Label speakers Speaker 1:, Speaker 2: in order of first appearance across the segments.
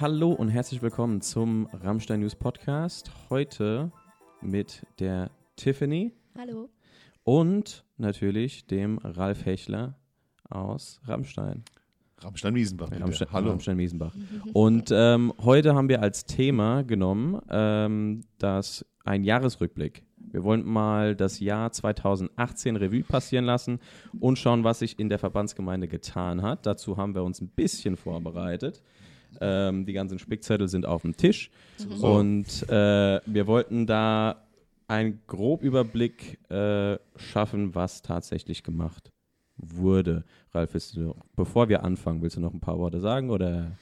Speaker 1: Hallo und herzlich willkommen zum Rammstein News Podcast. Heute mit der Tiffany.
Speaker 2: Hallo.
Speaker 1: Und natürlich dem Ralf Hechler aus Rammstein.
Speaker 3: Rammstein-Wiesenbach.
Speaker 1: Rammstein, Hallo. Rammstein-Wiesenbach. Und ähm, heute haben wir als Thema genommen, ähm, das ein Jahresrückblick. Wir wollen mal das Jahr 2018 Revue passieren lassen und schauen, was sich in der Verbandsgemeinde getan hat. Dazu haben wir uns ein bisschen vorbereitet. Ähm, die ganzen Spickzettel sind auf dem Tisch.
Speaker 3: So.
Speaker 1: Und äh, wir wollten da einen Grobüberblick äh, schaffen, was tatsächlich gemacht wurde. Ralf, du, bevor wir anfangen, willst du noch ein paar Worte sagen oder?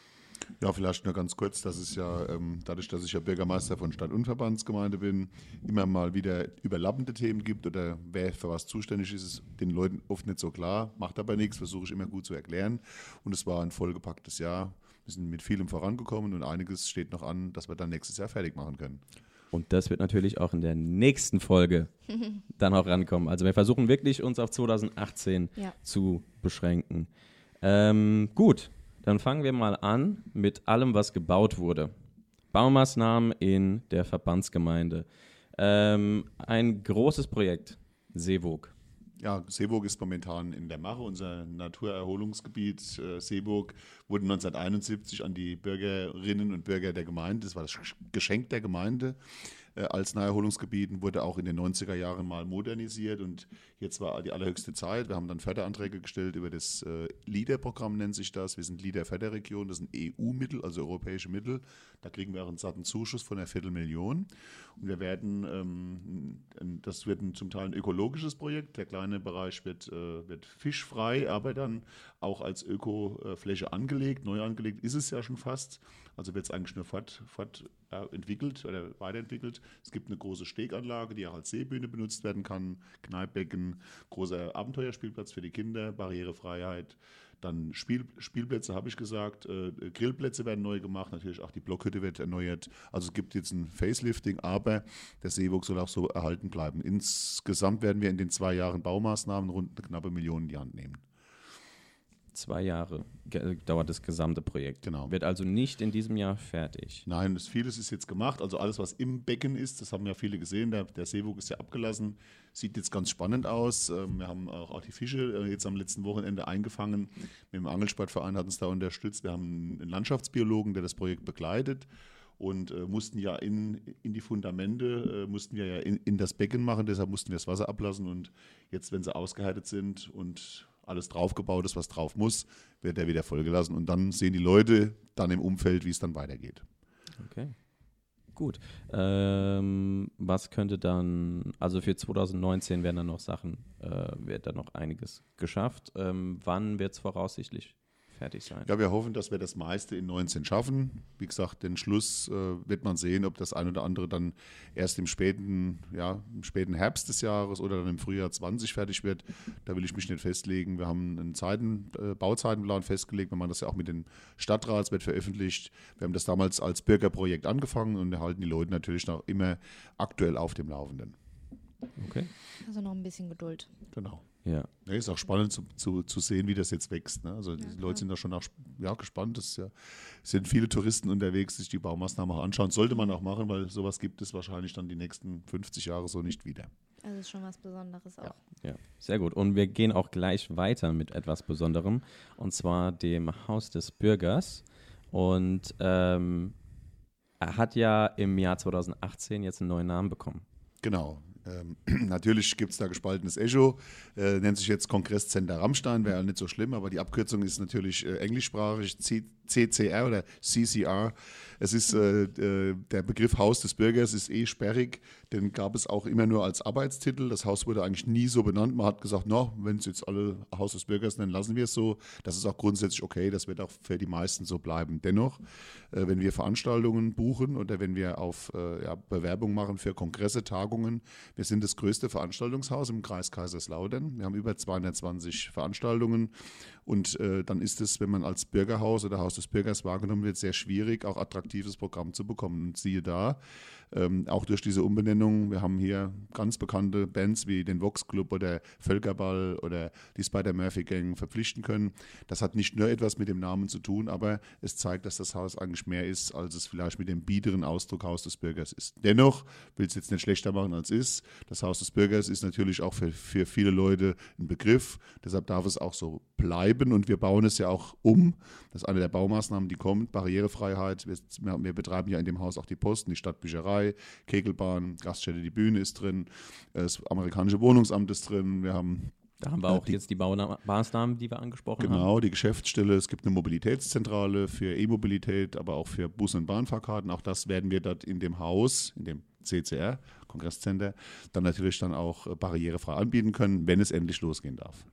Speaker 3: Ja, vielleicht nur ganz kurz, dass es ja, ähm, dadurch, dass ich ja Bürgermeister von Stadt- und Verbandsgemeinde bin, immer mal wieder überlappende Themen gibt oder wer für was zuständig ist, ist den Leuten oft nicht so klar, macht aber nichts, versuche ich immer gut zu erklären. Und es war ein vollgepacktes Jahr. Wir sind mit vielem vorangekommen und einiges steht noch an, dass wir dann nächstes Jahr fertig machen können.
Speaker 1: Und das wird natürlich auch in der nächsten Folge dann auch rankommen. Also wir versuchen wirklich uns auf 2018
Speaker 2: Ja.
Speaker 1: zu beschränken. Ähm, gut, dann fangen wir mal an mit allem, was gebaut wurde. Baumaßnahmen in der Verbandsgemeinde. Ähm, ein großes Projekt, Seewog.
Speaker 3: Ja, Seeburg ist momentan in der Mache. Unser Naturerholungsgebiet äh, Seeburg wurde 1971 an die Bürgerinnen und Bürger der Gemeinde, das war das Geschenk der Gemeinde, als Naherholungsgebiet und wurde auch in den 90er Jahren mal modernisiert und jetzt war die allerhöchste Zeit. Wir haben dann Förderanträge gestellt über das äh, LEADER-Programm nennt sich das. Wir sind LEADER-Förderregion, das sind EU-Mittel, also europäische Mittel. Da kriegen wir auch einen satten Zuschuss von einer Viertelmillion. Und wir werden, ähm, das wird zum Teil ein ökologisches Projekt. Der kleine Bereich wird, äh, wird fischfrei, aber dann auch als Ökofläche angelegt. Neu angelegt ist es ja schon fast. Also wird es eigentlich nur fort, fort äh, entwickelt oder weiterentwickelt. Es gibt eine große Steganlage, die auch als Seebühne benutzt werden kann. Kneippbecken, großer Abenteuerspielplatz für die Kinder, Barrierefreiheit. Dann Spiel, Spielplätze, habe ich gesagt. Äh, Grillplätze werden neu gemacht. Natürlich auch die Blockhütte wird erneuert. Also es gibt jetzt ein Facelifting, aber der Seewog soll auch so erhalten bleiben. Insgesamt werden wir in den zwei Jahren Baumaßnahmen rund eine knappe Million in die Hand nehmen.
Speaker 1: Zwei Jahre ge- dauert das gesamte Projekt.
Speaker 3: Genau.
Speaker 1: Wird also nicht in diesem Jahr fertig.
Speaker 3: Nein, das, vieles ist jetzt gemacht. Also alles, was im Becken ist, das haben ja viele gesehen. Der, der Seewog ist ja abgelassen. Sieht jetzt ganz spannend aus. Ähm, Wir haben auch, die Fische äh, jetzt am letzten Wochenende eingefangen. Mit dem Angelsportverein hat uns da unterstützt. Wir haben einen Landschaftsbiologen, der das Projekt begleitet. Und äh, mussten ja in, in die Fundamente, äh, mussten wir ja in, in das Becken machen, deshalb mussten wir das Wasser ablassen. Und jetzt, wenn sie ausgehärtet sind und alles draufgebaut ist, was drauf muss, wird er wieder vollgelassen. Und dann sehen die Leute dann im Umfeld, wie es dann weitergeht.
Speaker 1: Okay. Gut. Ähm, was könnte dann, also für 2019 werden dann noch Sachen, äh, wird dann noch einiges geschafft. Ähm, wann wird es voraussichtlich fertig sein?
Speaker 3: Ja, wir hoffen, dass wir das meiste in 19 schaffen. Wie gesagt, den Schluss äh, wird man sehen, ob das ein oder andere dann erst im späten, ja, im späten Herbst des Jahres oder dann im Frühjahr 20 fertig wird. Da will ich mich nicht festlegen. Wir haben einen Zeiten, äh, Bauzeitenplan festgelegt. Wir machen das ja auch mit dem Stadtrat, es wird veröffentlicht. Wir haben das damals als Bürgerprojekt angefangen und halten die Leute natürlich noch immer aktuell auf dem Laufenden.
Speaker 1: Okay.
Speaker 2: Also noch ein bisschen Geduld.
Speaker 3: Genau.
Speaker 1: Ja.
Speaker 3: Ja, ist auch spannend zu, zu, zu sehen, wie das jetzt wächst. Ne? Also die
Speaker 2: klar.
Speaker 3: Leute sind da schon auch ja, gespannt. Es ja, sind viele Touristen unterwegs, sich die Baumaßnahmen auch anschauen. Sollte man auch machen, weil sowas gibt es wahrscheinlich dann die nächsten 50 Jahre so nicht wieder.
Speaker 2: Also ist schon was Besonderes auch.
Speaker 1: Ja, sehr gut. Und wir gehen auch gleich weiter mit etwas Besonderem, und zwar dem Haus des Bürgers. Und ähm, er hat ja im Jahr 2018 jetzt einen neuen Namen bekommen.
Speaker 3: Genau. Ähm, natürlich gibt es da gespaltenes Echo, äh, nennt sich jetzt Kongresscenter Rammstein, wäre ja nicht so schlimm, aber die Abkürzung ist natürlich äh, englischsprachig, C CCR oder CCR. Es ist äh, äh, der Begriff Haus des Bürgers ist eh sperrig, den gab es auch immer nur als Arbeitstitel. Das Haus wurde eigentlich nie so benannt. Man hat gesagt, no, wenn es jetzt alle Haus des Bürgers nennen, lassen wir es so. Das ist auch grundsätzlich okay, das wird auch für die meisten so bleiben. Dennoch, äh, wenn wir Veranstaltungen buchen oder wenn wir auf äh, ja, Bewerbung machen für Kongresse, Tagungen, wir sind das größte Veranstaltungshaus im Kreis Kaiserslautern. Wir haben über 220 Veranstaltungen und äh, dann ist es, wenn man als Bürgerhaus oder Haus des Bürgers wahrgenommen wird, sehr schwierig, auch attraktives Programm zu bekommen. Und siehe da, ähm, auch durch diese Umbenennung, wir haben hier ganz bekannte Bands wie den Vox Club oder Völkerball oder die Spider-Murphy Gang verpflichten können. Das hat nicht nur etwas mit dem Namen zu tun, aber es zeigt, dass das Haus eigentlich mehr ist, als es vielleicht mit dem biederen Ausdruck Haus des Bürgers ist. Dennoch will es jetzt nicht schlechter machen, als es ist. Das Haus des Bürgers ist natürlich auch für, für viele Leute ein Begriff. Deshalb darf es auch so bleiben und wir bauen es ja auch um. Das ist eine der Baumaßnahmen, die kommt. Barrierefreiheit. Wir, wir betreiben ja in dem Haus auch die Posten, die Stadtbücherei, Kegelbahn, Gaststätte, die Bühne ist drin, das amerikanische Wohnungsamt ist drin. Wir haben
Speaker 1: da haben wir auch die, jetzt die Baumaßnahmen, die wir angesprochen
Speaker 3: genau,
Speaker 1: haben.
Speaker 3: Genau, die Geschäftsstelle. Es gibt eine Mobilitätszentrale für E-Mobilität, aber auch für Bus- und Bahnfahrkarten. Auch das werden wir dort in dem Haus, in dem CCR, Kongresscenter, dann natürlich dann auch barrierefrei anbieten können, wenn es endlich losgehen darf.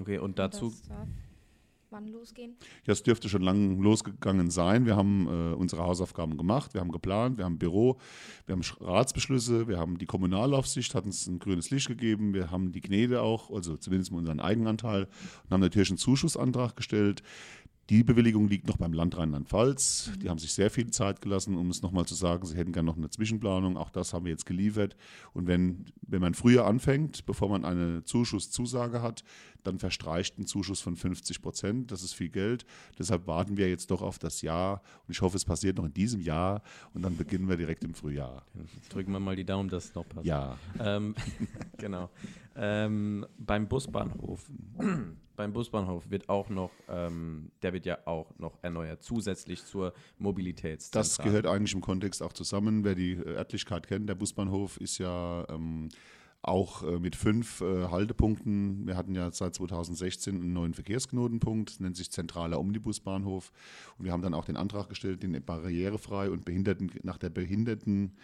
Speaker 1: Okay, und dazu.
Speaker 2: Das darf wann losgehen?
Speaker 3: Ja, es dürfte schon lange losgegangen sein. Wir haben äh, unsere Hausaufgaben gemacht, wir haben geplant, wir haben Büro, wir haben Ratsbeschlüsse, wir haben die Kommunalaufsicht, hat uns ein grünes Licht gegeben, wir haben die Gnede auch, also zumindest mal unseren Eigenanteil und haben natürlich einen Zuschussantrag gestellt. Die Bewilligung liegt noch beim Land Rheinland-Pfalz. Die haben sich sehr viel Zeit gelassen, um es nochmal zu sagen, sie hätten gerne noch eine Zwischenplanung. Auch das haben wir jetzt geliefert. Und wenn, wenn man früher anfängt, bevor man eine Zuschusszusage hat, dann verstreicht ein Zuschuss von 50 Prozent. Das ist viel Geld. Deshalb warten wir jetzt doch auf das Jahr. Und ich hoffe, es passiert noch in diesem Jahr. Und dann beginnen wir direkt im Frühjahr.
Speaker 1: Drücken wir mal die Daumen, dass es noch passt.
Speaker 3: Ja.
Speaker 1: Ähm, genau. Ähm, beim Busbahnhof beim Busbahnhof wird auch noch, ähm, der wird ja auch noch erneuert, zusätzlich zur Mobilitätszentrale.
Speaker 3: Das gehört eigentlich im Kontext auch zusammen. Wer die äh, Örtlichkeit kennt, der Busbahnhof ist ja ähm, auch äh, mit fünf äh, Haltepunkten. Wir hatten ja seit 2016 einen neuen Verkehrsknotenpunkt, nennt sich Zentraler Omnibusbahnhof. Und wir haben dann auch den Antrag gestellt, den barrierefrei und Behinderten nach der Behinderten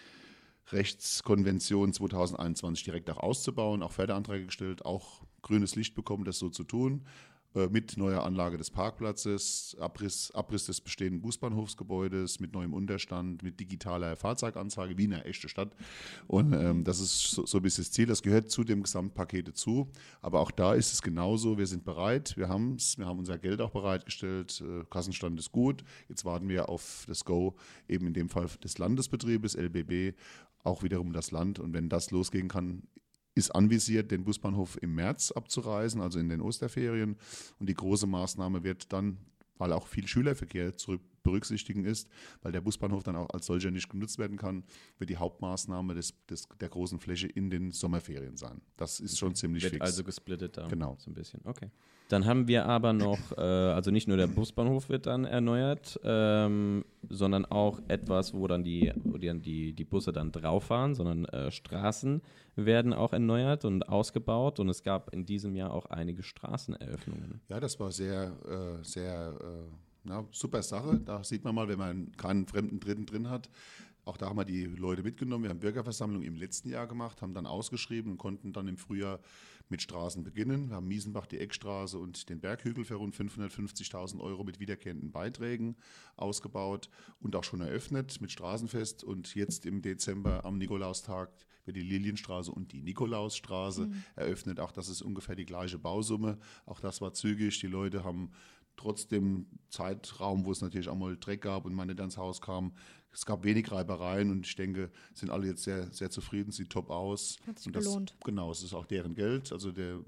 Speaker 3: Rechtskonvention 2021 direkt auch auszubauen, auch Förderanträge gestellt, auch grünes Licht bekommen, das so zu tun, äh, mit neuer Anlage des Parkplatzes, Abriss, Abriss des bestehenden Busbahnhofsgebäudes, mit neuem Unterstand, mit digitaler Fahrzeuganzeige, wie eine echte Stadt. Und ähm, das ist so, so ein bisschen das Ziel. Das gehört zu dem Gesamtpaket dazu. Aber auch da ist es genauso. Wir sind bereit. Wir haben es. Wir haben unser Geld auch bereitgestellt. Äh, Kassenstand ist gut. Jetzt warten wir auf das Go, eben in dem Fall des Landesbetriebes, LBB, auch wiederum das Land. Und wenn das losgehen kann, ist anvisiert, den Busbahnhof im März abzureisen, also in den Osterferien. Und die große Maßnahme wird dann, weil auch viel Schülerverkehr zurück berücksichtigen ist, weil der Busbahnhof dann auch als solcher nicht genutzt werden kann, wird die Hauptmaßnahme des, des, der großen Fläche in den Sommerferien sein. Das ist schon ziemlich
Speaker 1: wird
Speaker 3: fix.
Speaker 1: also gesplittet da.
Speaker 3: Genau.
Speaker 1: So ein bisschen. Okay. Dann haben wir aber noch, äh, also nicht nur der Busbahnhof wird dann erneuert, ähm, sondern auch etwas, wo dann die, wo die, die, die Busse dann drauf fahren, sondern äh, Straßen werden auch erneuert und ausgebaut und es gab in diesem Jahr auch einige Straßeneröffnungen.
Speaker 3: Ja, das war sehr, äh, sehr na, super Sache. Da sieht man mal, wenn man keinen fremden Dritten drin hat, auch da haben wir die Leute mitgenommen. Wir haben Bürgerversammlung im letzten Jahr gemacht, haben dann ausgeschrieben und konnten dann im Frühjahr mit Straßen beginnen. Wir haben Miesenbach, die Eckstraße und den Berghügel für rund 550.000 Euro mit wiederkehrenden Beiträgen ausgebaut und auch schon eröffnet mit Straßenfest. Und jetzt im Dezember am Nikolaustag wird die Lilienstraße und die Nikolausstraße mhm. eröffnet. Auch das ist ungefähr die gleiche Bausumme. Auch das war zügig. Die Leute haben trotz dem Zeitraum, wo es natürlich auch mal Dreck gab und man nicht ans Haus kam, es gab wenig Reibereien und ich denke, sind alle jetzt sehr, sehr zufrieden, sieht top aus.
Speaker 2: Hat sich
Speaker 3: und das,
Speaker 2: belohnt.
Speaker 3: Genau, es ist auch deren Geld. Also der,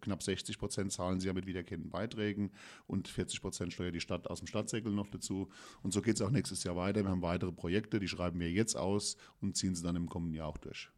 Speaker 3: knapp 60 Prozent zahlen sie ja mit wiederkehrenden Beiträgen und 40 Prozent steuert die Stadt aus dem Stadtsäckel noch dazu. Und so geht es auch nächstes Jahr weiter. Wir haben weitere Projekte, die schreiben wir jetzt aus und ziehen sie dann im kommenden Jahr auch durch.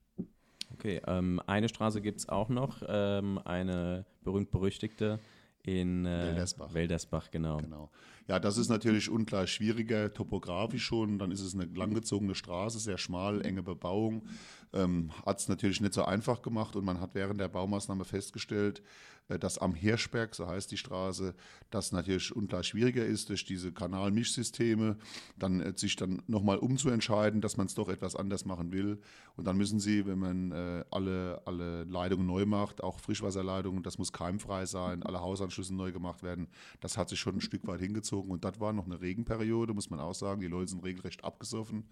Speaker 1: Okay, ähm, eine Straße gibt es auch noch, ähm, eine berühmt-berüchtigte in äh,
Speaker 3: Weldersbach.
Speaker 1: Weldersbach, genau.
Speaker 3: genau. Ja, das ist natürlich ungleich schwieriger, topografisch schon. Dann ist es eine langgezogene Straße, sehr schmal, enge Bebauung. Ähm, hat es natürlich nicht so einfach gemacht und man hat während der Baumaßnahme festgestellt, äh, dass am Hirschberg, so heißt die Straße, das natürlich ungleich schwieriger ist durch diese Kanalmischsysteme, dann äh, sich dann nochmal umzuentscheiden, dass man es doch etwas anders machen will. Und dann müssen sie, wenn man äh, alle, alle Leitungen neu macht, auch Frischwasserleitungen, das muss keimfrei sein, alle Hausanschlüsse neu gemacht werden. Das hat sich schon ein Stück weit hingezogen. Und das war noch eine Regenperiode, muss man auch sagen. Die Leute sind regelrecht abgesoffen.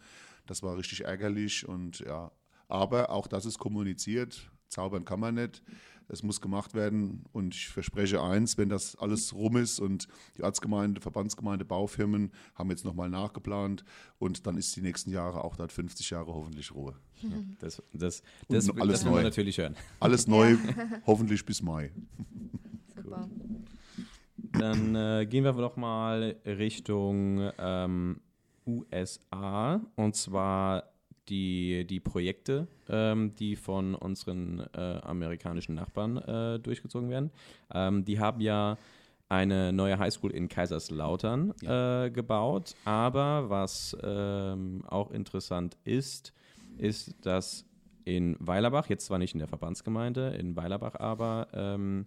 Speaker 3: Das war richtig ärgerlich und ja, aber auch das ist kommuniziert. Zaubern kann man nicht. Es muss gemacht werden und ich verspreche eins, wenn das alles rum ist und die Ortsgemeinde, Verbandsgemeinde, Baufirmen haben jetzt nochmal nachgeplant und dann ist die nächsten Jahre auch dort 50 Jahre hoffentlich Ruhe.
Speaker 1: Das, das, das,
Speaker 3: no- alles
Speaker 1: das wollen wir
Speaker 3: neu.
Speaker 1: natürlich hören.
Speaker 3: Alles neu, hoffentlich bis Mai.
Speaker 2: Super.
Speaker 1: Dann äh, gehen wir doch mal Richtung ähm, USA und zwar die, die Projekte, ähm, die von unseren äh, amerikanischen Nachbarn äh, durchgezogen werden. Ähm, die haben ja eine neue Highschool in Kaiserslautern äh, gebaut, aber was ähm, auch interessant ist, ist, dass in Weilerbach, jetzt zwar nicht in der Verbandsgemeinde, in Weilerbach aber ähm,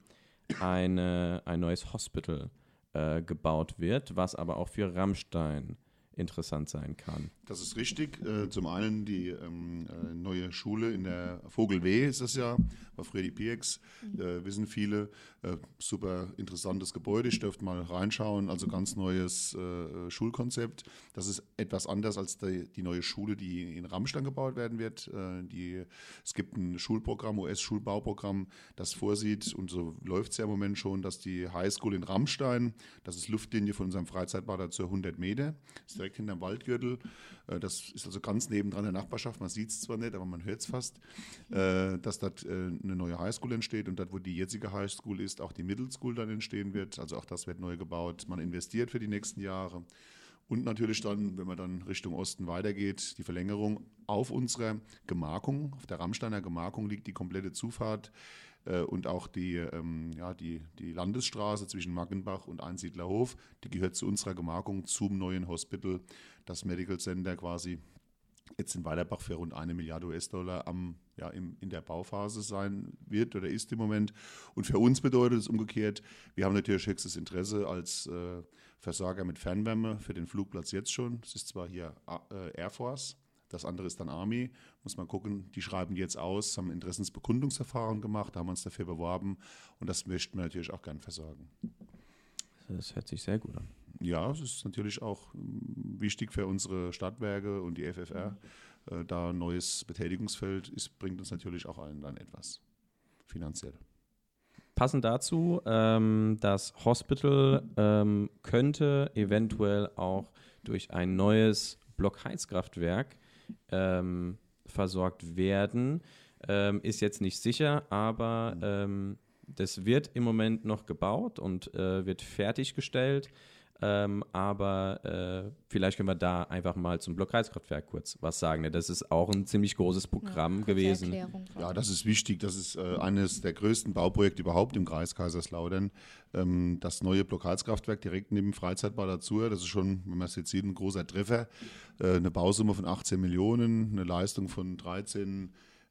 Speaker 1: eine, ein neues Hospital äh, gebaut wird, was aber auch für Rammstein interessant sein kann.
Speaker 3: Das ist richtig. Äh, zum einen die ähm, äh, neue Schule in der Vogelweh ist das ja, war früher die PX, äh, wissen viele. Äh, super interessantes Gebäude, ich dürfte mal reinschauen. Also ganz neues äh, Schulkonzept. Das ist etwas anders als die, die neue Schule, die in Rammstein gebaut werden wird. Die, es gibt ein Schulprogramm, US-Schulbauprogramm, das vorsieht, und so läuft es ja im Moment schon, dass die Highschool in Rammstein, das ist Luftlinie von unserem Freizeitbad dazu 100 Meter, ist direkt hinterm Waldgürtel. Äh, Das ist also ganz nebendran der Nachbarschaft. Man sieht es zwar nicht, aber man hört es fast, äh, dass dort äh, eine neue Highschool entsteht und dort, wo die jetzige Highschool ist, auch die Middle School dann entstehen wird. Also auch das wird neu gebaut. Man investiert für die nächsten Jahre. Und natürlich dann, wenn man dann Richtung Osten weitergeht, die Verlängerung auf unserer Gemarkung, auf der Rammsteiner Gemarkung liegt die komplette Zufahrt und auch die, ähm, ja, die, die Landesstraße zwischen Maggenbach und Einsiedlerhof, die gehört zu unserer Gemarkung zum neuen Hospital, das Medical Center quasi jetzt in Weilerbach für rund eine Milliarde US-Dollar ja, in der Bauphase sein wird oder ist im Moment. Und für uns bedeutet es umgekehrt, wir haben natürlich höchstes Interesse als äh, Versorger mit Fernwärme für den Flugplatz jetzt schon. Es ist zwar hier äh, Air Force, das andere ist dann Army. Muss man gucken, die schreiben jetzt aus, haben Interessensbekundungsverfahren gemacht, haben uns dafür beworben und das möchten wir natürlich auch gern versorgen.
Speaker 1: Das hört sich sehr gut an.
Speaker 3: Ja, es ist natürlich auch mm, wichtig für unsere Stadtwerke und die FFR. Äh, da ein neues Betätigungsfeld ist, bringt uns natürlich auch allen dann etwas finanziell.
Speaker 1: Passend dazu, ähm, das Hospital ähm, könnte eventuell auch durch ein neues Blockheizkraftwerk ähm, versorgt werden. Ähm, ist jetzt nicht sicher, aber ähm, das wird im Moment noch gebaut und äh, wird fertiggestellt. Ähm, aber äh, vielleicht können wir da einfach mal zum Blockheizkraftwerk kurz was sagen. Das ist auch ein ziemlich großes Programm
Speaker 2: kurze
Speaker 1: gewesen.
Speaker 2: Erklärung.
Speaker 3: Ja, das ist wichtig. Das ist äh, eines der größten Bauprojekte überhaupt im Kreis Kaiserslautern. Ähm, das neue Blockheizkraftwerk direkt neben dem Freizeitbad dazu. Das ist schon, wenn man es jetzt sieht, ein großer Treffer. Äh, eine Bausumme von 18 Millionen, eine Leistung von 13 äh,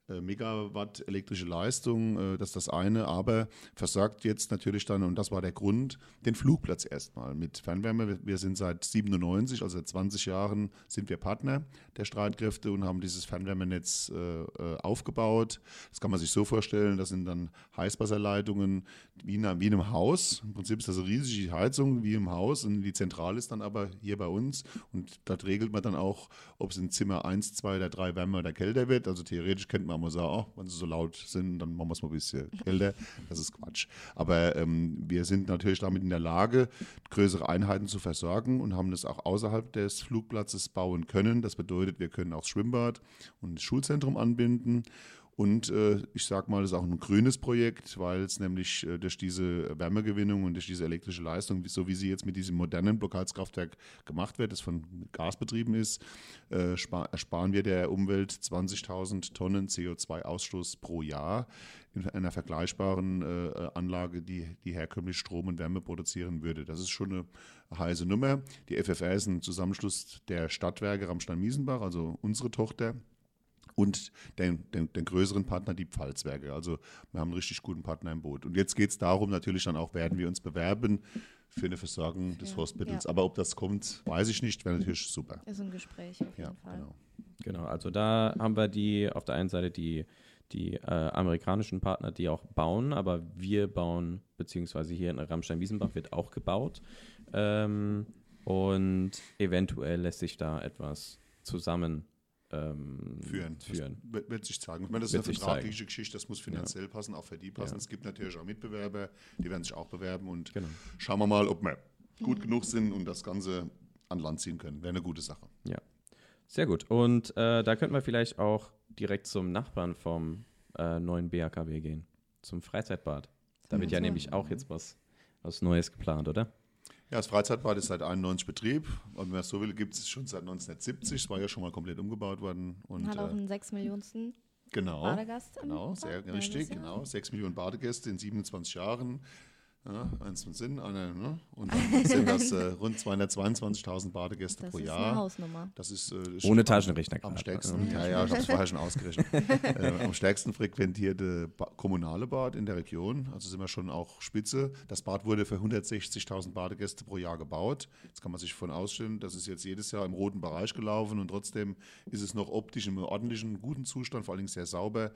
Speaker 3: Megawatt elektrische Leistung, äh, das ist das eine, aber versorgt jetzt natürlich dann, und das war der Grund, den Flugplatz erstmal mit Fernwärme. Wir- sind seit 97, also seit 20 Jahren, sind wir Partner der Streitkräfte und haben dieses Fernwärmenetz äh, äh, aufgebaut. Das kann man sich so vorstellen, das sind dann Heißwasserleitungen wie in, einem- wie in einem Haus. Im Prinzip ist das eine riesige Heizung wie im Haus und die Zentrale ist dann aber hier bei uns und dort regelt man dann auch, ob es in Zimmer 1, 2 oder 3 wärmer oder kälter wird. Also theoretisch könnte man mal sagen, oh, wenn sie so laut sind, dann machen wir es mal ein bisschen kälter. Das ist Quatsch. Aber ähm, wir sind natürlich damit in der Lage, größere Einheiten zu versorgen und haben das auch außerhalb des Flugplatzes bauen können. Das bedeutet, wir können auch das Schwimmbad und das Schulzentrum anbinden. Und äh, ich sage mal, das ist auch ein grünes Projekt, weil es nämlich äh, durch diese Wärmegewinnung und durch diese elektrische Leistung, so wie sie jetzt mit diesem modernen Blockheizkraftwerk gemacht wird, das von Gas betrieben ist, äh, spar ersparen wir der Umwelt 20.000 Tonnen CO2-Ausstoß pro Jahr in einer vergleichbaren äh, Anlage, die, die herkömmlich Strom und Wärme produzieren würde. Das ist schon eine heiße Nummer. Die FFR ist ein Zusammenschluss der Stadtwerke Ramstein-Miesenbach, also unsere Tochter und den, den, den größeren Partner, die Pfalzwerke. Also wir haben einen richtig guten Partner im Boot. Und jetzt geht es darum, natürlich dann auch, werden wir uns bewerben für eine Versorgung des
Speaker 2: Ja,
Speaker 3: Hospitals.
Speaker 2: ja.
Speaker 3: Aber ob das kommt, weiß ich nicht, wäre natürlich super.
Speaker 2: Ist ein Gespräch auf jeden
Speaker 3: Ja,
Speaker 2: Fall.
Speaker 3: genau.
Speaker 1: Genau, also da haben wir die auf der einen Seite die, die äh, amerikanischen Partner, die auch bauen, aber wir bauen, beziehungsweise hier in Rammstein-Wiesenbach wird auch gebaut. Ähm, und eventuell lässt sich da etwas zusammen ähm,
Speaker 3: führen.
Speaker 1: führen.
Speaker 3: Das wird, sich zeigen. Ich meine, das
Speaker 1: Wird
Speaker 3: ist eine vertragliche
Speaker 1: zeigen.
Speaker 3: Geschichte, das muss finanziell passen, auch für die passen.
Speaker 1: Ja.
Speaker 3: Es gibt natürlich auch Mitbewerber, die werden sich auch bewerben und
Speaker 1: Genau.
Speaker 3: schauen wir mal, ob wir gut genug sind und das Ganze an Land ziehen können. Wäre eine gute Sache.
Speaker 1: Ja, sehr gut. Und äh, da könnten wir vielleicht auch direkt zum Nachbarn vom äh, neuen BAKW gehen, zum Freizeitbad. Da wird ja nämlich auch jetzt was, was Neues geplant, oder?
Speaker 3: Ja, das Freizeitbad ist seit 91 Betrieb. Und wenn man es so will, gibt es schon seit 1970. Es war ja schon mal komplett umgebaut worden. Und,
Speaker 2: Hat auch
Speaker 3: äh,
Speaker 2: einen 6 Millionsten
Speaker 3: genau.
Speaker 2: Badegast.
Speaker 3: Genau,
Speaker 2: Bad.
Speaker 3: sehr
Speaker 2: Ja,
Speaker 3: richtig,
Speaker 2: ja-
Speaker 3: genau. Sechs Millionen Badegäste in 27 Jahren. Ja, eins von Sinn, eine, ne? und dann sind das äh, rund 222.000 Badegäste
Speaker 2: Das
Speaker 3: pro
Speaker 2: ist
Speaker 3: Jahr.
Speaker 2: eine Hausnummer.
Speaker 3: Das ist, äh, ist
Speaker 1: Ohne
Speaker 3: am-
Speaker 1: Taschenrechner
Speaker 3: Am
Speaker 1: gerade.
Speaker 3: stärksten, ja, ja, ich habe es vorher schon ausgerechnet. äh, am stärksten frequentierte ba kommunale Bad in der Region. Also sind wir schon auch spitze. Das Bad wurde für 160.000 Badegäste pro Jahr gebaut. Jetzt kann man sich von ausstellen, das ist jetzt jedes Jahr im roten Bereich gelaufen und trotzdem ist es noch optisch im ordentlichen, guten Zustand, vor allem sehr sauber.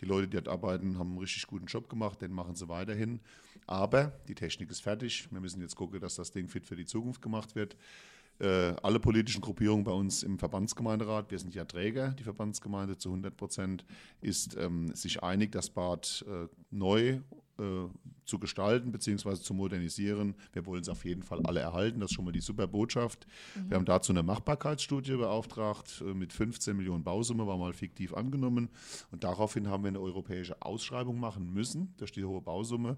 Speaker 3: Die Leute, die dort arbeiten, haben einen richtig guten Job gemacht, den machen sie weiterhin. Aber die Technik ist fertig. Wir müssen jetzt gucken, dass das Ding fit für die Zukunft gemacht wird äh, alle politischen Gruppierungen bei uns im Verbandsgemeinderat, wir sind ja Träger, die Verbandsgemeinde zu 100 Prozent, ist ähm, sich einig, das Bad äh, neu äh, zu gestalten bzw. zu modernisieren. Wir wollen es auf jeden Fall alle erhalten. Das ist schon mal die super Botschaft. Wir haben dazu eine Machbarkeitsstudie beauftragt äh, mit 15 Millionen Bausumme, war mal fiktiv angenommen. Und daraufhin haben wir eine europäische Ausschreibung machen müssen durch die hohe Bausumme,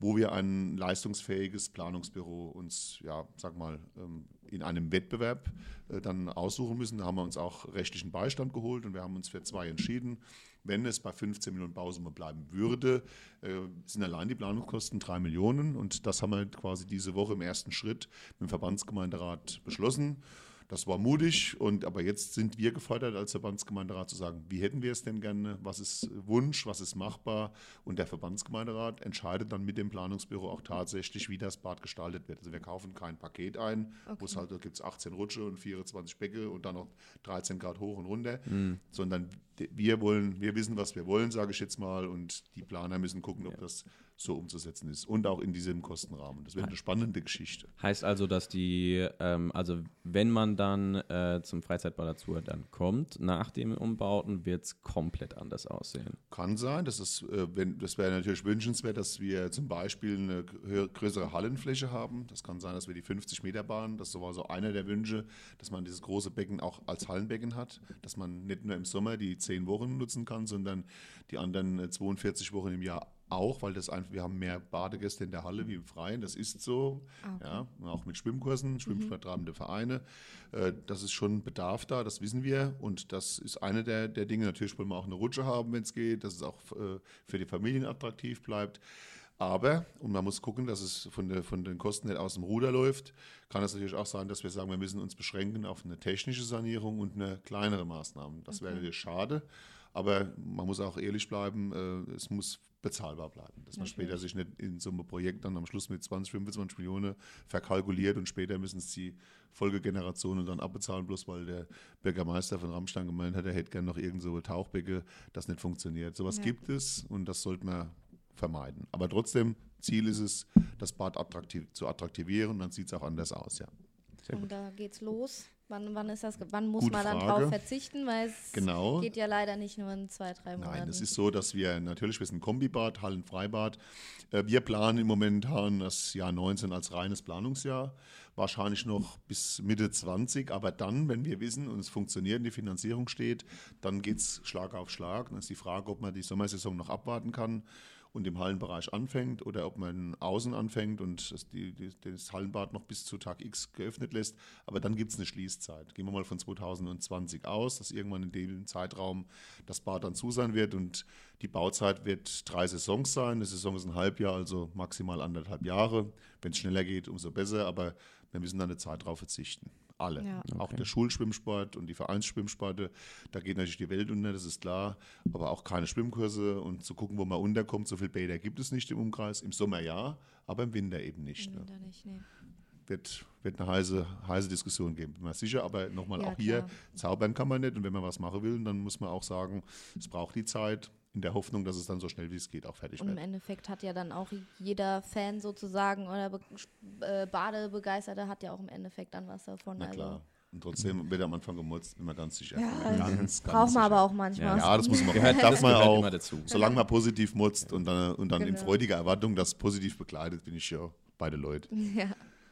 Speaker 3: wo wir ein leistungsfähiges Planungsbüro uns, ja, sag mal, ähm, in einem Wettbewerb äh, dann aussuchen müssen. Da haben wir uns auch rechtlichen Beistand geholt und wir haben uns für zwei entschieden. Wenn es bei 15 Millionen Bausumme bleiben würde, äh, sind allein die Planungskosten 3 Millionen und das haben wir quasi diese Woche im ersten Schritt mit dem Verbandsgemeinderat beschlossen. Das war mutig und aber jetzt sind wir gefordert als Verbandsgemeinderat zu sagen, wie hätten wir es denn gerne, was ist Wunsch, was ist machbar? Und der Verbandsgemeinderat entscheidet dann mit dem Planungsbüro auch tatsächlich, wie das Bad gestaltet wird. Also wir kaufen kein Paket ein, wo es halt, da gibt es 18 Rutsche und 24 Bäcke und dann noch 13 Grad hoch und runter, sondern de- wir wollen, wir wissen, was wir wollen, sage ich jetzt mal. Und die Planer müssen gucken, ob das so umzusetzen ist und auch in diesem Kostenrahmen. Das wird eine spannende Geschichte.
Speaker 1: Heißt also, dass die, ähm, also wenn man dann äh, zum Freizeitbad dazu dann kommt, nach den Umbauten wird es komplett anders aussehen.
Speaker 3: Kann sein, das ist, äh, wenn, das wäre natürlich wünschenswert, dass wir zum Beispiel eine größere Hallenfläche haben. Das kann sein, dass wir die 50 Meter Bahn, das war so einer der Wünsche, dass man dieses große Becken auch als Hallenbecken hat, dass man nicht nur im Sommer die 10 Wochen nutzen kann, sondern die anderen äh, 42 Wochen im Jahr auch, weil das einfach, wir haben mehr Badegäste in der Halle wie im Freien, das ist so, ja, auch mit Schwimmkursen, schwimmsporttrabende Vereine, äh, das ist schon Bedarf da, das wissen wir. Und das ist eine der, der Dinge, natürlich wollen wir auch eine Rutsche haben, wenn es geht, dass es auch äh, für die Familien attraktiv bleibt. Aber, und man muss gucken, dass es von, der, von den Kosten nicht aus dem Ruder läuft, kann es natürlich auch sein, dass wir sagen, wir müssen uns beschränken auf eine technische Sanierung und eine kleinere Maßnahme. Das wäre natürlich schade, aber man muss auch ehrlich bleiben, äh, es muss bezahlbar bleiben. Dass man später sich nicht in so einem Projekt dann am Schluss mit 20, 25 Millionen verkalkuliert und später müssen es die Folgegenerationen dann abbezahlen, bloß weil der Bürgermeister von Rammstein gemeint hat, er hätte gerne noch irgend so Tauchbecke, das nicht funktioniert. Sowas
Speaker 2: Ja.
Speaker 3: gibt es und das sollte man vermeiden. Aber trotzdem, Ziel ist es, das Bad attraktiv, zu attraktivieren und dann sieht es auch anders aus, ja.
Speaker 1: Sehr gut.
Speaker 2: Und da geht's los. Wann, wann ist das? Wann muss
Speaker 3: Gute
Speaker 2: man dann
Speaker 3: Frage.
Speaker 2: drauf verzichten? Weil es
Speaker 3: Genau.
Speaker 2: geht ja leider nicht nur in zwei, drei Monaten.
Speaker 3: Nein, es ist so, dass wir natürlich, wir sind ein Kombibad, Hallenfreibad. Äh, Wir planen im momentan das Jahr 19 als reines Planungsjahr. Wahrscheinlich noch bis Mitte 20, aber dann, wenn wir wissen und es funktioniert und die Finanzierung steht, dann geht es Schlag auf Schlag. Dann ist die Frage, ob man die Sommersaison noch abwarten kann und im Hallenbereich anfängt oder ob man außen anfängt und das, die, die, das Hallenbad noch bis zu Tag X geöffnet lässt. Aber dann gibt es eine Schließzeit. Gehen wir mal von 2020 aus, dass irgendwann in dem Zeitraum das Bad dann zu sein wird und die Bauzeit wird drei Saisons sein. Eine Saison ist ein Halbjahr, also maximal anderthalb Jahre. Wenn es schneller geht, umso besser, aber wir müssen dann eine Zeit drauf verzichten. Alle.
Speaker 2: Ja.
Speaker 3: Auch der Schulschwimmsport und die Vereinsschwimmsporte, da geht natürlich die Welt unter, das ist klar. Aber auch keine Schwimmkurse und zu gucken, wo man unterkommt. So viele Bäder gibt es nicht im Umkreis. Im Sommer ja, aber im Winter eben nicht.
Speaker 2: Im
Speaker 3: Ne?
Speaker 2: Winter nicht, nee.
Speaker 3: Wird, wird eine heiße, heiße Diskussion geben, bin mir sicher. Aber nochmal,
Speaker 2: Ja,
Speaker 3: auch hier,
Speaker 2: klar.
Speaker 3: zaubern kann man nicht. Und wenn man was machen will, dann muss man auch sagen, es braucht die Zeit, in der Hoffnung, dass es dann so schnell wie es geht auch fertig
Speaker 2: Und im
Speaker 3: wird.
Speaker 2: Endeffekt hat ja dann auch jeder Fan sozusagen oder Be äh, Badebegeisterter hat ja auch im Endeffekt dann was davon.
Speaker 3: Na
Speaker 2: also
Speaker 3: klar. Und trotzdem wird am Anfang gemutzt, bin mir ganz sicher.
Speaker 2: Ja,
Speaker 3: Bin mir ganz, ganz
Speaker 2: Braucht man aber auch manchmal.
Speaker 3: Ja, das muss man
Speaker 1: Gehört-
Speaker 3: darf
Speaker 1: das
Speaker 3: man auch.
Speaker 1: immer dazu.
Speaker 3: Solange man positiv mutzt und dann, und dann in
Speaker 2: Genau.
Speaker 3: freudiger Erwartung das positiv begleitet, bin ich ja beide Leute.
Speaker 2: Ja.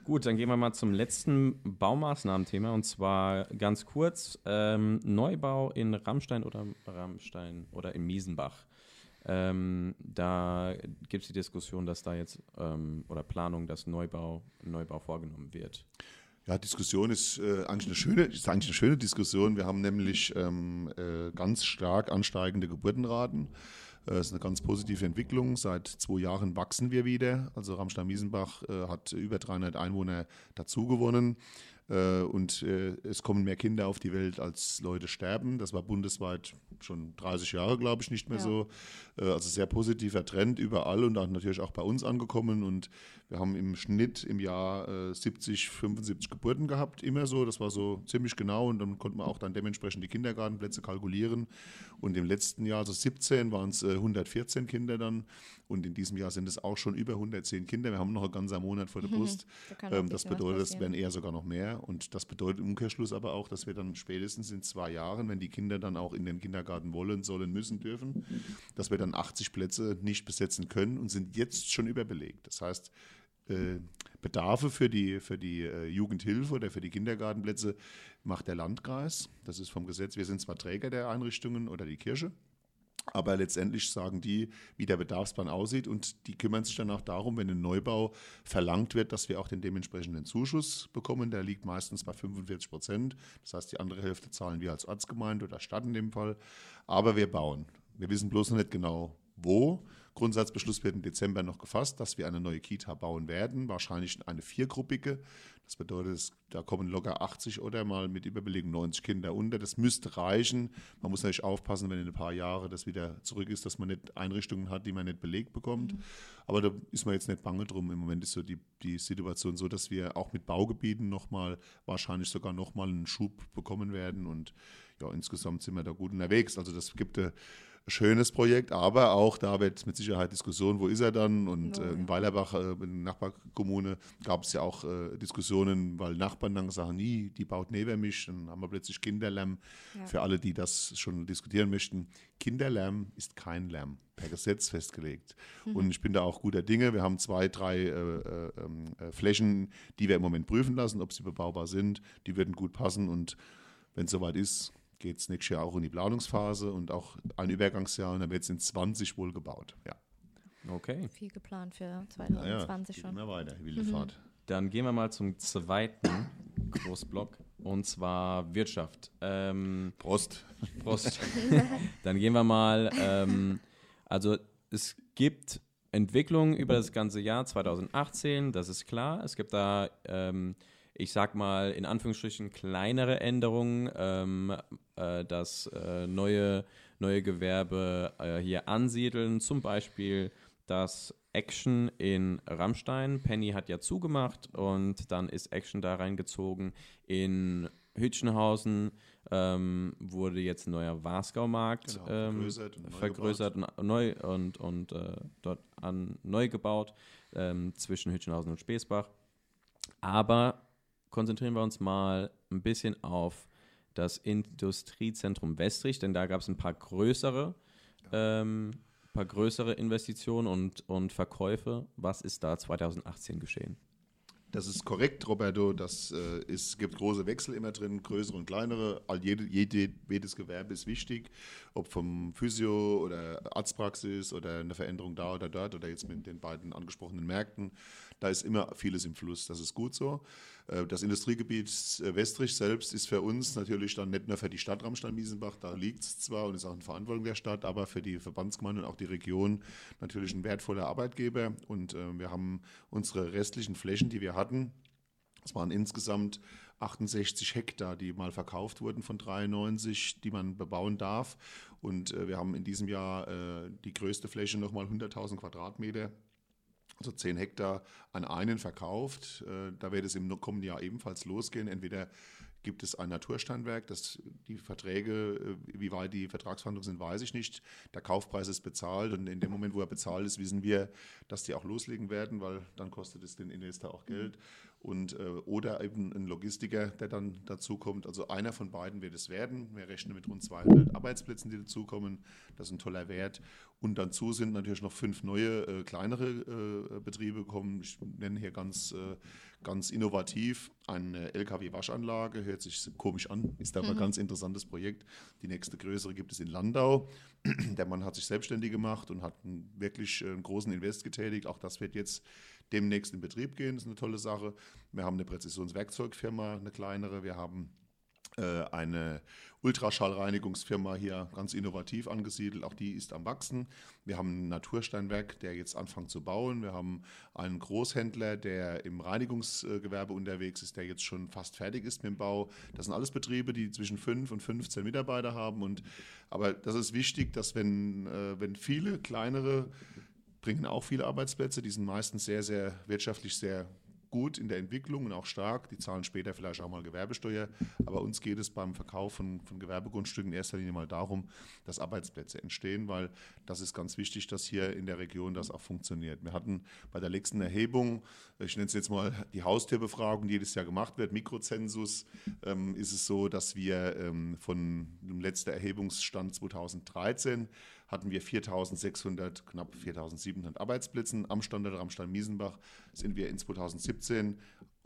Speaker 1: Gut, dann gehen wir mal zum letzten Baumaßnahmenthema und zwar ganz kurz ähm, Neubau in Rammstein oder Rammstein oder im Miesenbach. Ähm, da gibt es die Diskussion, dass da jetzt ähm, oder Planung, dass Neubau, Neubau vorgenommen wird.
Speaker 3: Ja, Diskussion ist, äh, eigentlich eine schöne, ist eigentlich eine schöne Diskussion. Wir haben nämlich ähm, äh, ganz stark ansteigende Geburtenraten. Äh, Das ist eine ganz positive Entwicklung. Seit zwei Jahren wachsen wir wieder. Also Ramstein-Miesenbach äh, hat über 300 Einwohner dazugewonnen. Äh, und äh, es kommen mehr Kinder auf die Welt, als Leute sterben. Das war bundesweit schon 30 Jahre, glaube ich, nicht mehr
Speaker 2: Ja.
Speaker 3: so. Äh, also sehr positiver Trend überall und auch natürlich auch bei uns angekommen. Und wir haben im Schnitt im Jahr äh, 70, 75 Geburten gehabt, immer so. Das war so ziemlich genau und dann konnte man auch dann dementsprechend die Kindergartenplätze kalkulieren. Und im letzten Jahr, also 17, waren es äh, 114 Kinder dann. Und in diesem Jahr sind es auch schon über 110 Kinder. Wir haben noch einen ganzen Monat vor der Brust.
Speaker 2: Da
Speaker 3: Ähm, das bedeutet, es werden eher sogar noch mehr. Und das bedeutet im Umkehrschluss aber auch, dass wir dann spätestens in zwei Jahren, wenn die Kinder dann auch in den Kindergarten wollen, sollen, müssen, dürfen, dass wir dann 80 Plätze nicht besetzen können und sind jetzt schon überbelegt. Das heißt, Bedarfe für die, für die äh, Jugendhilfe oder für die Kindergartenplätze macht der Landkreis. Das ist vom Gesetz. Wir sind zwar Träger der Einrichtungen oder die Kirche, aber letztendlich sagen die, wie der Bedarfsplan aussieht und die kümmern sich dann auch darum, wenn ein Neubau verlangt wird, dass wir auch den dementsprechenden Zuschuss bekommen. Der liegt meistens bei 45 Prozent. Das heißt, die andere Hälfte zahlen wir als Ortsgemeinde oder Stadt in dem Fall. Aber wir bauen. Wir wissen bloß noch nicht genau, wo. Grundsatzbeschluss wird im Dezember noch gefasst, dass wir eine neue Kita bauen werden, wahrscheinlich eine viergruppige. Das bedeutet, da kommen locker 80 oder mal mit Überbelegung 90 Kinder unter. Das müsste reichen. Man muss natürlich aufpassen, wenn in ein paar Jahren das wieder zurück ist, dass man nicht Einrichtungen hat, die man nicht belegt bekommt. Aber da ist man jetzt nicht bange drum. Im Moment ist so die, die Situation so, dass wir auch mit Baugebieten nochmal, wahrscheinlich sogar nochmal einen Schub bekommen werden. Und ja, insgesamt sind wir da gut unterwegs. Also das gibt eine schönes Projekt, aber auch da wird mit Sicherheit Diskussion, wo ist er dann? Und
Speaker 2: Oh,
Speaker 3: äh, in
Speaker 2: ja.
Speaker 3: Weilerbach, äh, in der Nachbarkommune, gab es ja auch äh, Diskussionen, weil Nachbarn dann sagen, nie, die baut neben mich, dann haben wir plötzlich Kinderlärm.
Speaker 2: Ja.
Speaker 3: Für alle, die das schon diskutieren möchten, Kinderlärm ist kein Lärm, per Gesetz festgelegt. Und ich bin da auch guter Dinge. Wir haben zwei, drei äh, äh, ähm, äh, Flächen, die wir im Moment prüfen lassen, ob sie bebaubar sind. Die würden gut passen und wenn es soweit ist, geht es nächstes Jahr auch in die Planungsphase und auch ein Übergangsjahr und dann wird es in 20 wohl gebaut. Ja,
Speaker 1: Okay.
Speaker 2: Viel geplant für
Speaker 3: naja,
Speaker 2: 2020
Speaker 3: geht
Speaker 2: schon.
Speaker 3: immer weiter, die wilde Fahrt.
Speaker 1: Dann gehen wir mal zum zweiten Großblock und zwar Wirtschaft. Ähm,
Speaker 3: Prost.
Speaker 1: Prost. Dann gehen wir mal. Ähm, also es gibt Entwicklungen über das ganze Jahr 2018, das ist klar. Es gibt da, ähm, ich sag mal, in Anführungsstrichen kleinere Änderungen, ähm, äh, dass äh, neue, neue Gewerbe äh, hier ansiedeln. Zum Beispiel das Action in Rammstein. Penny hat ja zugemacht und dann ist Action da reingezogen. In Hütchenhausen ähm, wurde jetzt ein neuer Wasgaumarkt
Speaker 3: Genau,
Speaker 1: ähm,
Speaker 3: vergrößert und neu
Speaker 1: vergrößert und neu und, und äh, dort an neu gebaut ähm, zwischen Hütchenhausen und Speesbach. Aber konzentrieren wir uns mal ein bisschen auf das Industriezentrum Westrich, denn da gab es ein paar größere, ähm, paar größere Investitionen und, und Verkäufe. Was ist da 2018 geschehen?
Speaker 3: Das ist korrekt, Roberto. Das äh, ist, gibt große Wechsel immer drin, größere und kleinere. All jede, jede, jedes Gewerbe ist wichtig, ob vom Physio oder Arztpraxis oder eine Veränderung da oder dort oder jetzt mit den beiden angesprochenen Märkten. Da ist immer vieles im Fluss. Das ist gut so. Äh, Das Industriegebiet Westrich selbst ist für uns natürlich dann nicht nur für die Stadt Ramstein-Miesenbach, da liegt es zwar und ist auch in Verantwortung der Stadt, aber für die Verbandsgemeinde und auch die Region natürlich ein wertvoller Arbeitgeber. Und äh, wir haben unsere restlichen Flächen, die wir hatten, es waren insgesamt 68 Hektar, die mal verkauft wurden von 93, die man bebauen darf. Und äh, wir haben in diesem Jahr die größte Fläche nochmal 100.000 Quadratmeter also 10 Hektar an einen verkauft. Äh, Da wird es im kommenden Jahr ebenfalls losgehen. Entweder gibt es ein Natursteinwerk. Das, die Verträge, äh, wie weit die Vertragsverhandlungen sind, weiß ich nicht. Der Kaufpreis ist bezahlt und in dem Moment, wo er bezahlt ist, wissen wir, dass die auch loslegen werden, weil dann kostet es den Investor auch Geld und, äh, oder eben ein Logistiker, der dann dazukommt. Also einer von beiden wird es werden. Wir rechnen mit rund 200 Arbeitsplätzen, die dazukommen. Das ist ein toller Wert. Und dazu sind natürlich noch fünf neue, äh, kleinere äh, Betriebe gekommen. Ich nenne hier ganz, äh, ganz innovativ eine LKW-Waschanlage. Hört sich komisch an, ist aber ein ganz interessantes Projekt. Die nächste größere gibt es in Landau. Der Mann hat sich selbstständig gemacht und hat einen, wirklich äh, einen großen Invest getätigt. Auch das wird jetzt demnächst in Betrieb gehen. Das ist eine tolle Sache. Wir haben eine Präzisionswerkzeugfirma, eine kleinere. Wir haben äh, eine Ultraschallreinigungsfirma hier ganz innovativ angesiedelt. Auch die ist am Wachsen. Wir haben ein Natursteinwerk, der jetzt anfängt zu bauen. Wir haben einen Großhändler, der im Reinigungsgewerbe unterwegs ist, der jetzt schon fast fertig ist mit dem Bau. Das sind alles Betriebe, die zwischen 5 und 15 Mitarbeiter haben. Und, aber das ist wichtig, dass wenn, äh, wenn viele kleinere bringen auch viele Arbeitsplätze, die sind meistens sehr, sehr wirtschaftlich sehr gut in der Entwicklung und auch stark. Die zahlen später vielleicht auch mal Gewerbesteuer. Aber uns geht es beim Verkauf von, von Gewerbegrundstücken in erster Linie mal darum, dass Arbeitsplätze entstehen, weil das ist ganz wichtig, dass hier in der Region das auch funktioniert. Wir hatten bei der letzten Erhebung, ich nenne es jetzt mal die Haustierbefragung, die jedes Jahr gemacht wird, Mikrozensus, ähm, ist es so, dass wir ähm, von dem letzten Erhebungsstand 2013 hatten wir 4.600, knapp 4.700 Arbeitsplätzen. Am Standort Ramstein-Miesenbach sind wir in 2017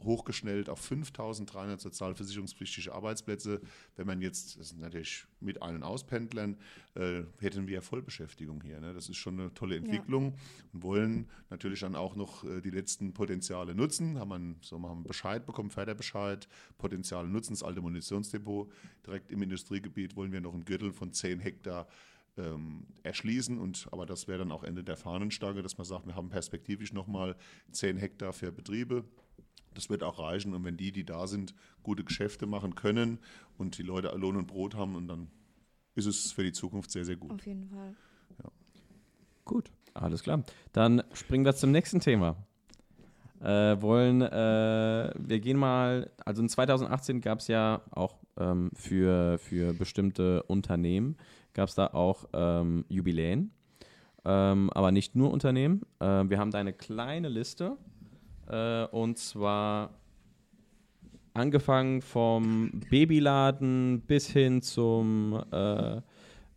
Speaker 3: hochgeschnellt auf 5.300 sozialversicherungspflichtige Arbeitsplätze. Wenn man jetzt, das ist natürlich mit Ein- und Auspendlern, äh, hätten wir Vollbeschäftigung hier. Ne? Das ist schon eine tolle Entwicklung ja. und wollen natürlich dann auch noch äh, die letzten Potenziale nutzen. Haben wir so haben einen Bescheid bekommen, Förderbescheid, Potenziale nutzen, das alte Munitionsdepot. Direkt im Industriegebiet wollen wir noch einen Gürtel von 10 Hektar ähm, erschließen. Und, aber das wäre dann auch Ende der Fahnenstange, dass man sagt, wir haben perspektivisch nochmal 10 Hektar für Betriebe. Das wird auch reichen. Und wenn die, die da sind, gute Geschäfte machen können und die Leute Lohn und Brot haben, und dann ist es für die Zukunft sehr, sehr gut.
Speaker 2: Auf jeden Fall.
Speaker 1: Ja. Gut, alles klar. Dann springen wir zum nächsten Thema. Äh, wollen, äh, wir gehen mal, also in 2018 gab es ja auch ähm, für, für bestimmte Unternehmen gab es da auch ähm, Jubiläen, ähm, aber nicht nur Unternehmen. Äh, wir haben da eine kleine Liste äh, und zwar angefangen vom Babyladen bis hin zum äh,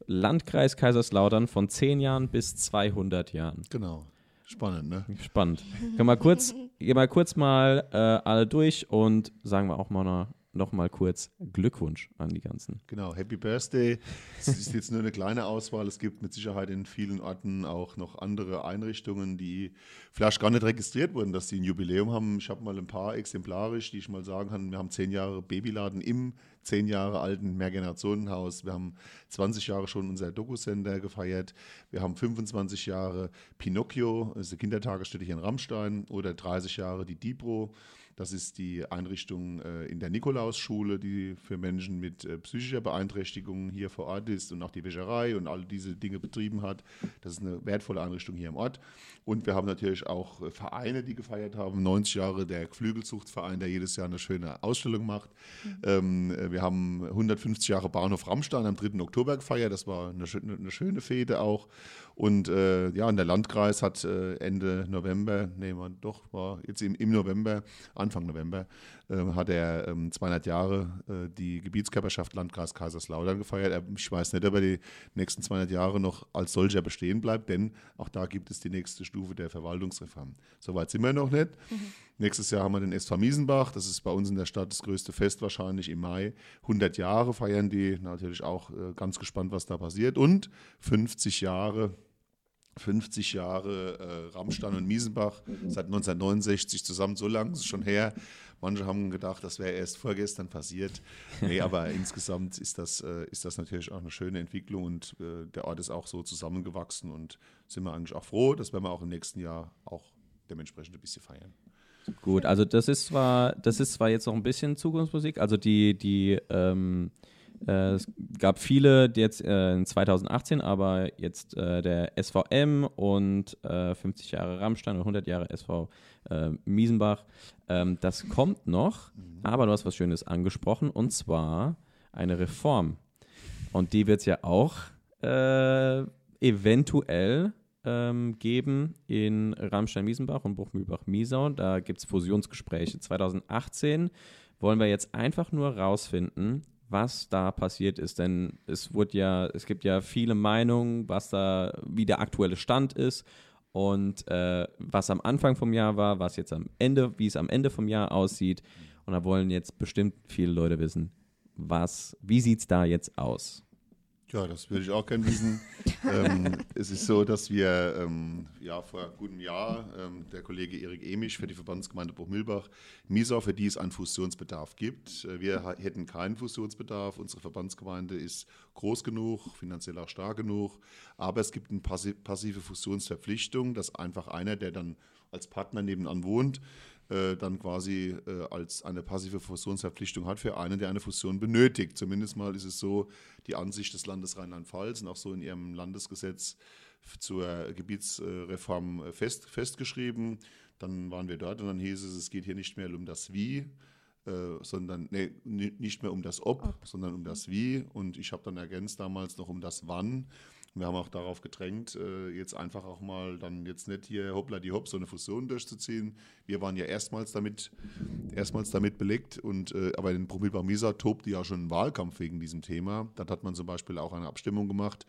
Speaker 1: Landkreis Kaiserslautern von 10 Jahren bis 200 Jahren.
Speaker 3: Genau. Spannend, ne?
Speaker 1: Spannend. Gehen wir kurz, gehen wir kurz mal äh, alle durch und sagen wir auch mal noch nochmal kurz Glückwunsch an die ganzen.
Speaker 3: Genau, Happy Birthday. Es ist jetzt nur eine kleine Auswahl. Es gibt mit Sicherheit in vielen Orten auch noch andere Einrichtungen, die vielleicht gar nicht registriert wurden, dass sie ein Jubiläum haben. Ich habe mal ein paar exemplarisch, die ich mal sagen kann. Wir haben zehn Jahre Babyladen im zehn Jahre alten Mehrgenerationenhaus. Wir haben 20 Jahre schon unser Doku-Sender gefeiert. Wir haben 25 Jahre Pinocchio, eine Kindertagesstätte hier in Rammstein, oder 30 Jahre die Dipro. Das ist die Einrichtung äh, in der Nikolausschule, die für Menschen mit äh, psychischer Beeinträchtigung hier vor Ort ist und auch die Wäscherei und all diese Dinge betrieben hat. Das ist eine wertvolle Einrichtung hier im Ort. Und wir haben natürlich auch äh, Vereine, die gefeiert haben. 90 Jahre der Geflügelzuchtverein, der jedes Jahr eine schöne Ausstellung macht. Mhm. Ähm, wir haben 150 Jahre Bahnhof Rammstein am 3. Oktober gefeiert. Das war eine, eine schöne Fete auch. Und äh, ja, und der Landkreis hat äh, Ende November, nee, man, doch, war jetzt im, im November, Anfang November, äh, hat er ähm, 200 Jahre äh, die Gebietskörperschaft Landkreis Kaiserslautern gefeiert. Ich weiß nicht, ob er die nächsten 200 Jahre noch als solcher bestehen bleibt, denn auch da gibt es die nächste Stufe der Verwaltungsreform. Soweit sind wir noch nicht. Mhm. Nächstes Jahr haben wir den SV Miesenbach. Das ist bei uns in der Stadt das größte Fest wahrscheinlich im Mai. 100 Jahre feiern die. Natürlich auch äh, ganz gespannt, was da passiert. Und 50 Jahre 50 Jahre äh, Rammstein und Miesenbach, seit 1969 zusammen, so lange ist es schon her. Manche haben gedacht, das wäre erst vorgestern passiert. Nee, aber insgesamt ist das, äh, ist das natürlich auch eine schöne Entwicklung und äh, der Ort ist auch so zusammengewachsen und sind wir eigentlich auch froh, dass wir auch im nächsten Jahr auch dementsprechend ein bisschen feiern.
Speaker 1: Gut, also das ist zwar, das ist zwar jetzt noch ein bisschen Zukunftsmusik, also die, die ähm, Äh, es gab viele die jetzt äh, in 2018, aber jetzt äh, der SVM und 50 äh, Jahre Rammstein und 100 Jahre SV äh, Miesenbach. Ähm, das kommt noch, mhm. aber du hast was Schönes angesprochen und zwar eine Reform. Und die wird es ja auch äh, eventuell ähm, geben in Rammstein-Miesenbach und Bruchmühlbach-Miesau. Da gibt es Fusionsgespräche. 2018 wollen wir jetzt einfach nur rausfinden, was da passiert ist. Denn es wurde ja, es gibt ja viele Meinungen, was da, wie der aktuelle Stand ist und äh, was am Anfang vom Jahr war, was jetzt am Ende, wie es am Ende vom Jahr aussieht. Und da wollen jetzt bestimmt viele Leute wissen, was, wie sieht es da jetzt aus?
Speaker 3: Ja, das würde ich auch gerne wissen. ähm, es ist so, dass wir ähm, ja, vor gutem Jahr ähm, der Kollege Erik Emisch für die Verbandsgemeinde Bruchmühlbach, MISA, für die es einen Fusionsbedarf gibt. Äh, wir hätten keinen Fusionsbedarf. Unsere Verbandsgemeinde ist groß genug, finanziell auch stark genug. Aber es gibt eine passive Fusionsverpflichtung, dass einfach einer, der dann als Partner nebenan wohnt, äh, dann quasi äh, als eine passive Fusionsverpflichtung hat für einen, der eine Fusion benötigt. Zumindest mal ist es so die Ansicht des Landes Rheinland-Pfalz und auch so in ihrem Landesgesetz zur Gebietsreform äh, fest, festgeschrieben. Dann waren wir dort und dann hieß es, es geht hier nicht mehr um das Wie, äh, sondern nee, nicht mehr um das Ob, sondern um das Wie. Und ich habe dann ergänzt damals noch um das Wann. Wir haben auch darauf gedrängt, äh, jetzt einfach auch mal dann jetzt nicht hier hoppla die hopp so eine Fusion durchzuziehen. Wir waren ja erstmals damit, erstmals damit belegt und äh, aber in Promilbar Misa tobte ja schon ein Wahlkampf wegen diesem Thema. Dort hat man zum Beispiel auch eine Abstimmung gemacht.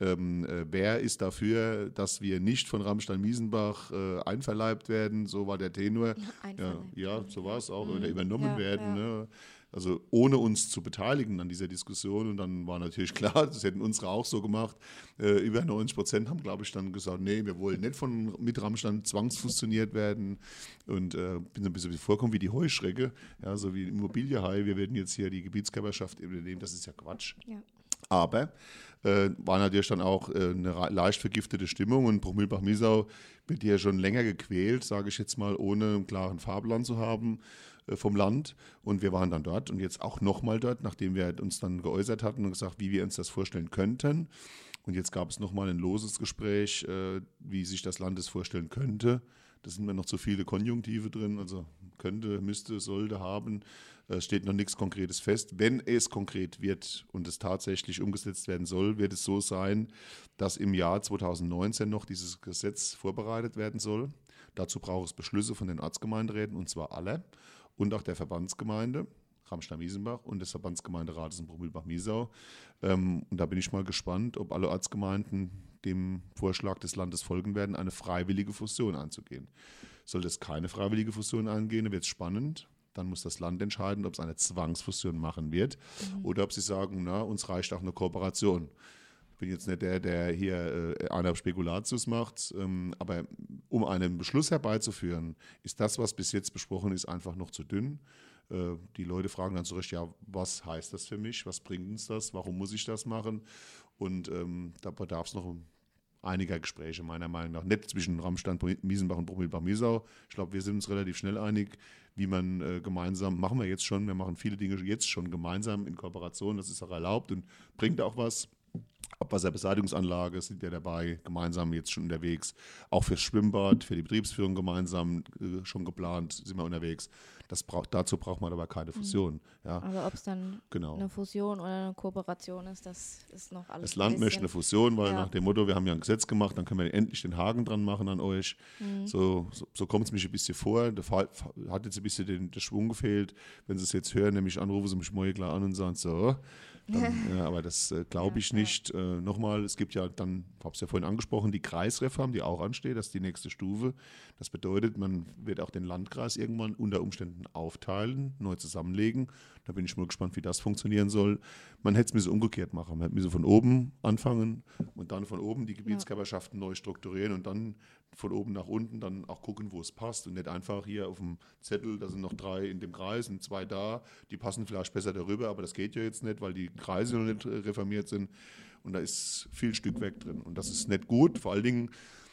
Speaker 3: Ähm, äh, wer ist dafür, dass wir nicht von Rammstein-Miesenbach äh, einverleibt werden? So war der Tenor. Ja, ja so war es auch. Mhm. Oder übernommen ja, werden. Ja. Ne? Also ohne uns zu beteiligen an dieser Diskussion. Und dann war natürlich klar, das hätten unsere auch so gemacht. Äh, über 90 Prozent haben, glaube ich, dann gesagt, nee, wir wollen nicht von mit Rammstein zwangsfusioniert werden. Und äh, bin so ein bisschen vorkommen wie die Heuschrecke, ja, so wie Immobiliehai. Wir werden jetzt hier die Gebietskörperschaft übernehmen. Das ist ja Quatsch. Ja. Aber äh, war natürlich dann auch äh, eine leicht vergiftete Stimmung und Bruchmühlbach-Miesau wird ja schon länger gequält, sage ich jetzt mal, ohne einen klaren Fahrplan zu haben. Äh, vom Land. Und wir waren dann dort und jetzt auch nochmal dort, nachdem wir uns dann geäußert hatten und gesagt, wie wir uns das vorstellen könnten. Und jetzt gab es nochmal ein loses Gespräch, äh, wie sich das Land es vorstellen könnte. Da sind mir noch zu viele Konjunktive drin, also könnte, müsste, sollte, haben. Es steht noch nichts Konkretes fest. Wenn es konkret wird und es tatsächlich umgesetzt werden soll, wird es so sein, dass im Jahr 2019 noch dieses Gesetz vorbereitet werden soll. Dazu braucht es Beschlüsse von den Ortsgemeinderäten und zwar alle und auch der Verbandsgemeinde, Ramstein-Miesenbach und des Verbandsgemeinderates in Brummülbach-Miesau. Ähm, und da bin ich mal gespannt, ob alle Ortsgemeinden dem Vorschlag des Landes folgen werden, eine freiwillige Fusion einzugehen. Sollte es keine freiwillige Fusion eingehen, wird es spannend. Dann muss das Land entscheiden, ob es eine Zwangsfusion machen wird mhm. oder ob sie sagen, na, uns reicht auch eine Kooperation. Bin jetzt nicht der, der hier äh, einer Spekulatius macht, ähm, aber um einen Beschluss herbeizuführen, ist das, was bis jetzt besprochen ist, einfach noch zu dünn. Äh, die Leute fragen dann zurecht, ja, was heißt das für mich? Was bringt uns das? Warum muss ich das machen? Und ähm, da bedarf es noch einiger Gespräche, meiner Meinung nach. Nicht zwischen Rammstein, Miesenbach und Brummilbach-Miesau. Ich glaube, wir sind uns relativ schnell einig, wie man äh, gemeinsam, machen wir jetzt schon, wir machen viele Dinge jetzt schon gemeinsam in Kooperation, das ist auch erlaubt und bringt auch was. Abwasserbeseitigungsanlage sind wir dabei, gemeinsam jetzt schon unterwegs. Auch fürs Schwimmbad, für die Betriebsführung gemeinsam äh, schon geplant, sind wir unterwegs. Das braucht, dazu braucht man aber keine mhm. Fusion. Mhm. Ja.
Speaker 2: Aber ob es dann genau. eine Fusion oder eine Kooperation ist, das ist noch alles.
Speaker 3: Das Land möchte eine Fusion, weil ja. nach dem Motto, wir haben ja ein Gesetz gemacht, dann können wir endlich den Haken dran machen an euch. Mhm. So, so, so kommt es mich ein bisschen vor. Der Fall hat jetzt ein bisschen den, der Schwung gefehlt. Wenn Sie es jetzt hören, nämlich anrufen Sie mich morgen klar an und sagen so, dann, ja, aber das äh, glaube ich ja, nicht. Äh, Nochmal, es gibt ja dann, ich habe es ja vorhin angesprochen, die Kreisreform, die auch ansteht, das ist die nächste Stufe. Das bedeutet, man wird auch den Landkreis irgendwann unter Umständen aufteilen, neu zusammenlegen. Da bin ich mal gespannt, wie das funktionieren soll. Man hätte es mir so umgekehrt machen. Man hätte mir von oben anfangen und dann von oben die Gebietskörperschaften ja. neu strukturieren und dann von oben nach unten dann auch gucken, wo es passt. Und nicht einfach hier auf dem Zettel, da sind noch drei in dem Kreis und zwei da, die passen vielleicht besser darüber, aber das geht ja jetzt nicht, weil die Kreise noch nicht reformiert sind. Und da ist viel Stück weg drin. Und das ist nicht gut, vor allen Dingen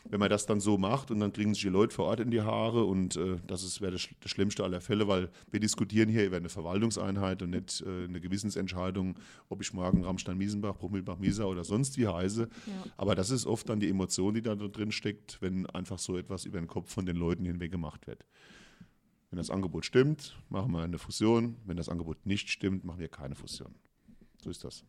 Speaker 3: wenn man das dann so macht und dann kriegen sich die Leute vor Ort in die Haare und äh, das wäre das, das, schlimmste aller Fälle, weil wir diskutieren hier über eine Verwaltungseinheit und nicht äh, eine Gewissensentscheidung, ob ich morgen Rammstein-Miesenbach, Bruchmilbach-Mieser oder sonst wie heiße. Ja. Aber das ist oft dann die Emotion, die da drin steckt, wenn einfach so etwas über den Kopf von den Leuten hinweg gemacht wird. Wenn das Angebot stimmt, machen wir eine Fusion. Wenn das Angebot nicht stimmt, machen wir keine Fusion. So ist das.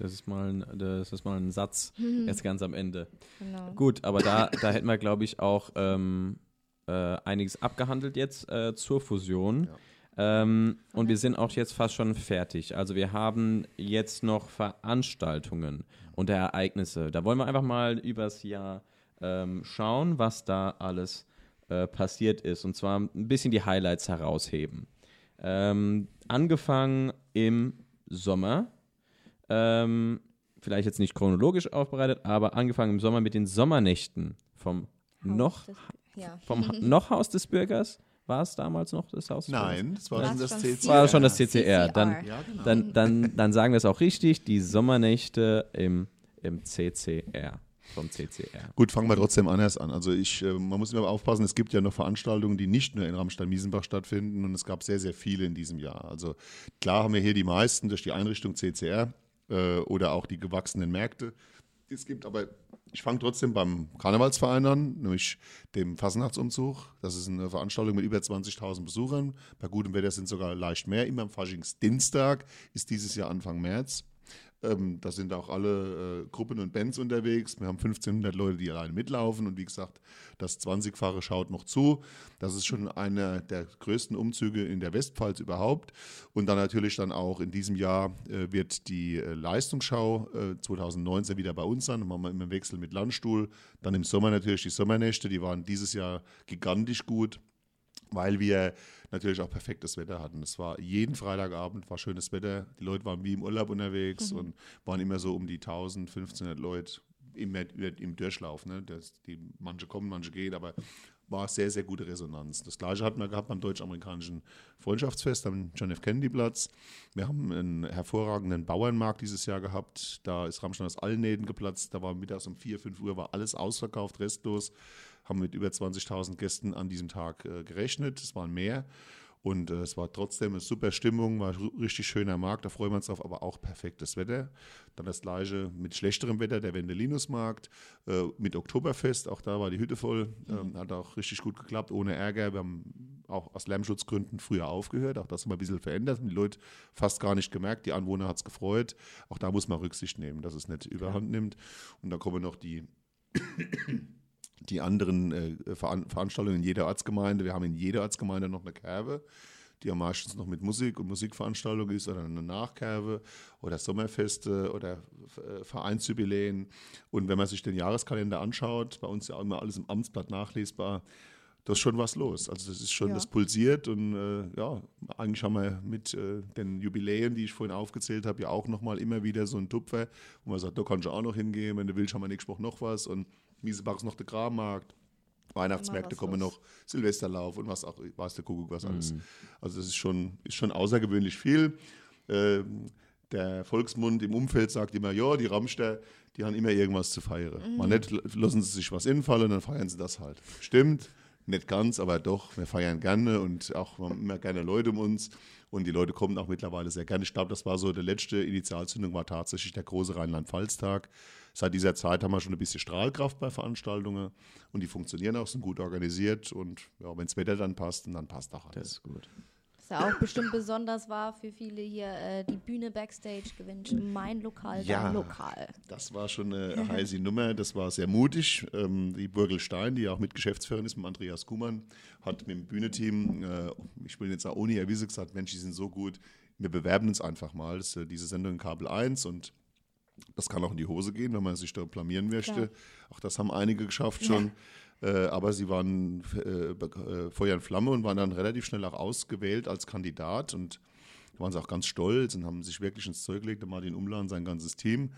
Speaker 1: Das ist mal ein, das ist mal ein Satz, mhm. jetzt ganz am Ende. Genau. Gut, aber da, da hätten wir, glaube ich, auch ähm, äh, einiges abgehandelt jetzt äh, zur Fusion. Ja. Ähm, und wir sind auch jetzt fast schon fertig. Also wir haben jetzt noch Veranstaltungen und Ereignisse. Da wollen wir einfach mal übers Jahr ähm, schauen, was da alles äh, passiert ist. Und zwar ein bisschen die Highlights herausheben. Ähm, angefangen im Sommer ähm, vielleicht jetzt nicht chronologisch aufbereitet, aber angefangen im Sommer mit den Sommernächten vom Haus noch des, ja. vom noch Haus des Bürgers. War es damals noch das Haus?
Speaker 3: Nein, das war, schon das, CCR.
Speaker 1: war schon das CCR. Dann, ja, genau. dann, dann, dann sagen wir es auch richtig, die Sommernächte im, im CCR vom CCR.
Speaker 3: Gut, fangen wir trotzdem anders an. Also ich, äh, man muss immer aufpassen, es gibt ja noch Veranstaltungen, die nicht nur in Rammstein-Miesenbach stattfinden und es gab sehr, sehr viele in diesem Jahr. Also klar haben wir hier die meisten durch die Einrichtung CCR, äh, oder auch die gewachsenen Märkte, die es gibt. Aber ich fange trotzdem beim Karnevalsverein an, nämlich dem Fasnachtsumzug. Das ist eine Veranstaltung mit über 20.000 Besuchern. Bei gutem Wetter sind sogar leicht mehr. Immer am Faschingsdienstag ist dieses Jahr Anfang März. Ähm, da sind auch alle äh, Gruppen und Bands unterwegs. Wir haben 1500 Leute, die alleine mitlaufen und wie gesagt, das 20-fache schaut noch zu. Das ist schon einer der größten Umzüge in der Westpfalz überhaupt. Und dann natürlich dann auch in diesem Jahr äh, wird die äh, Leistungsschau 2019 äh, wieder bei uns sein. Dann machen wir immer im Wechsel mit Landstuhl. Dann im Sommer natürlich die Sommernächte, die waren dieses Jahr gigantisch gut weil wir natürlich auch perfektes Wetter hatten. Es war jeden Freitagabend war schönes Wetter. Die Leute waren wie im Urlaub unterwegs mhm. und waren immer so um die 1000, 1500 Leute im, im Durchlauf. Ne? Das, die, manche kommen, manche gehen, aber war sehr, sehr gute Resonanz. Das gleiche hatten wir gehabt beim deutsch-amerikanischen Freundschaftsfest am John F. Kennedy Platz. Wir haben einen hervorragenden Bauernmarkt dieses Jahr gehabt. Da ist Rammstein aus allen Nähten geplatzt. Da war mittags um 4, 5 Uhr war alles ausverkauft, restlos haben mit über 20.000 Gästen an diesem Tag äh, gerechnet. Es waren mehr. Und äh, es war trotzdem eine super Stimmung, war richtig schöner Markt, da freuen wir uns drauf, aber auch perfektes Wetter. Dann das gleiche mit schlechterem Wetter, der Wendelinusmarkt, äh, mit Oktoberfest, auch da war die Hütte voll, ähm, hat auch richtig gut geklappt, ohne Ärger. Wir haben auch aus Lärmschutzgründen früher aufgehört, auch das haben wir ein bisschen verändert, haben die Leute fast gar nicht gemerkt, die Anwohner hat es gefreut. Auch da muss man Rücksicht nehmen, dass es nicht überhand nimmt. Und dann kommen noch die die anderen äh, Veranstaltungen in jeder Ortsgemeinde. Wir haben in jeder Ortsgemeinde noch eine Kerbe, die ja meistens noch mit Musik und Musikveranstaltungen ist oder eine Nachkerbe oder Sommerfeste oder äh, Vereinsjubiläen. Und wenn man sich den Jahreskalender anschaut, bei uns ja immer alles im Amtsblatt nachlesbar, da ist schon was los. Also das ist schon, ja. das pulsiert und äh, ja, eigentlich haben wir mit äh, den Jubiläen, die ich vorhin aufgezählt habe, ja auch nochmal immer wieder so einen Tupfer, wo man sagt, da kannst du auch noch hingehen, wenn du willst, haben wir nächste Woche noch was und Miesebach ist noch der Grabmarkt. Weihnachtsmärkte kommen noch, Silvesterlauf und was auch, weiß der Kuckuck, was alles. Mhm. Also das ist schon, ist schon außergewöhnlich viel. Ähm, der Volksmund im Umfeld sagt immer, ja, die Ramster, die haben immer irgendwas zu feiern. Mhm. Mal nicht lassen sie sich was infallen, dann feiern sie das halt. Stimmt, nicht ganz, aber doch, wir feiern gerne und auch immer gerne Leute um uns. Und die Leute kommen auch mittlerweile sehr gerne. Ich glaube, das war so, der letzte Initialzündung war tatsächlich der große Rheinland-Pfalz-Tag. Seit dieser Zeit haben wir schon ein bisschen Strahlkraft bei Veranstaltungen und die funktionieren auch, sind gut organisiert und ja, wenn das Wetter dann passt, dann passt auch alles.
Speaker 1: Das ist gut.
Speaker 2: Was ja auch bestimmt besonders war für viele hier, äh, die Bühne Backstage gewünscht. Mein Lokal,
Speaker 3: ja,
Speaker 2: dein Lokal.
Speaker 3: Das war schon eine heiße Nummer, das war sehr mutig. Ähm, die Burgel Stein, die ja auch Mitgeschäftsführerin ist mit Andreas Kuhmann, hat mit dem Bühneteam, äh, ich will jetzt auch ohne Erwiese gesagt, Mensch, die sind so gut, wir bewerben uns einfach mal. Das ist äh, diese Sendung in Kabel 1 und das kann auch in die Hose gehen, wenn man sich da blamieren möchte. Klar. Auch das haben einige geschafft schon. Ja. Äh, aber sie waren äh, äh, Feuer und Flamme und waren dann relativ schnell auch ausgewählt als Kandidat. Und da waren sie auch ganz stolz und haben sich wirklich ins Zeug gelegt, Martin Umler und sein ganzes Team.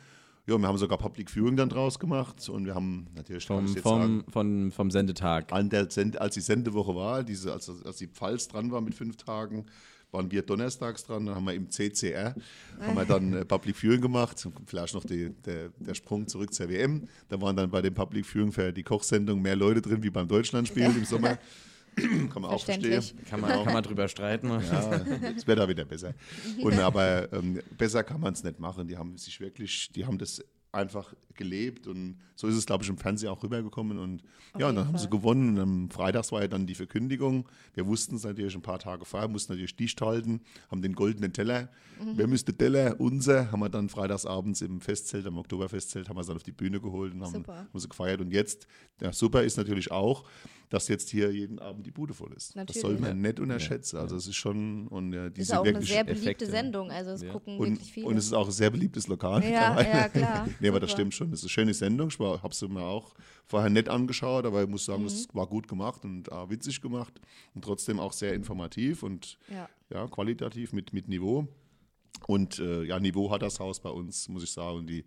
Speaker 3: Ja, wir haben sogar Public Viewing dann draus gemacht und wir haben natürlich
Speaker 1: vom, vom, sagen, vom, vom Sendetag.
Speaker 3: An der Send, als die Sendewoche war, diese, als, als die Pfalz dran war mit fünf Tagen, waren wir donnerstags dran, dann haben wir im CCR, haben wir dann äh, Public Viewing gemacht, vielleicht noch die, der, der Sprung zurück zur WM. Da waren dann bei dem Public Viewing für die Kochsendung mehr Leute drin wie beim Deutschlandspiel im Sommer. kann man auch verstehen.
Speaker 1: Kann man, kann man drüber streiten.
Speaker 3: Ja, es wird da wieder besser. Und aber ähm, besser kann man es nicht machen. Die haben sich wirklich, die haben das einfach gelebt und so ist es, glaube ich, im Fernsehen auch rübergekommen. Und
Speaker 2: Auf
Speaker 3: ja, und dann haben sie
Speaker 2: Fall.
Speaker 3: gewonnen. Und am Freitags war ja dann die Verkündigung. Wir wussten es natürlich ein paar Tage vorher, mussten natürlich dicht halten, haben den goldenen Teller.
Speaker 2: Mhm.
Speaker 3: Wer müsste Teller? Unser, haben wir dann freitagsabends im Festzelt, am Oktoberfestzelt, haben wir es dann auf die Bühne geholt und haben, haben sie gefeiert. Und jetzt, ja, super ist natürlich auch, dass jetzt hier jeden Abend die Bude voll ist. Das
Speaker 2: Natürlich.
Speaker 3: soll man nicht unterschätzen. Also es ist schon, und ja, die
Speaker 2: Ist auch eine
Speaker 3: wirklich
Speaker 2: sehr beliebte
Speaker 1: Effekte.
Speaker 2: Sendung, also es
Speaker 1: Ja.
Speaker 2: gucken
Speaker 3: und,
Speaker 2: wirklich viele.
Speaker 3: und es ist auch ein sehr beliebtes Lokal.
Speaker 2: ja, ja, klar.
Speaker 3: Nee, aber das stimmt schon. Das ist eine schöne Sendung. Ich habe sie mir auch vorher nett angeschaut, aber ich muss sagen,
Speaker 2: Mhm.
Speaker 3: war gut gemacht und äh, witzig gemacht und trotzdem auch sehr informativ und
Speaker 2: Ja.
Speaker 3: ja, qualitativ mit, mit Niveau. Und äh, ja, Niveau hat das Haus bei uns, muss ich sagen. Und die,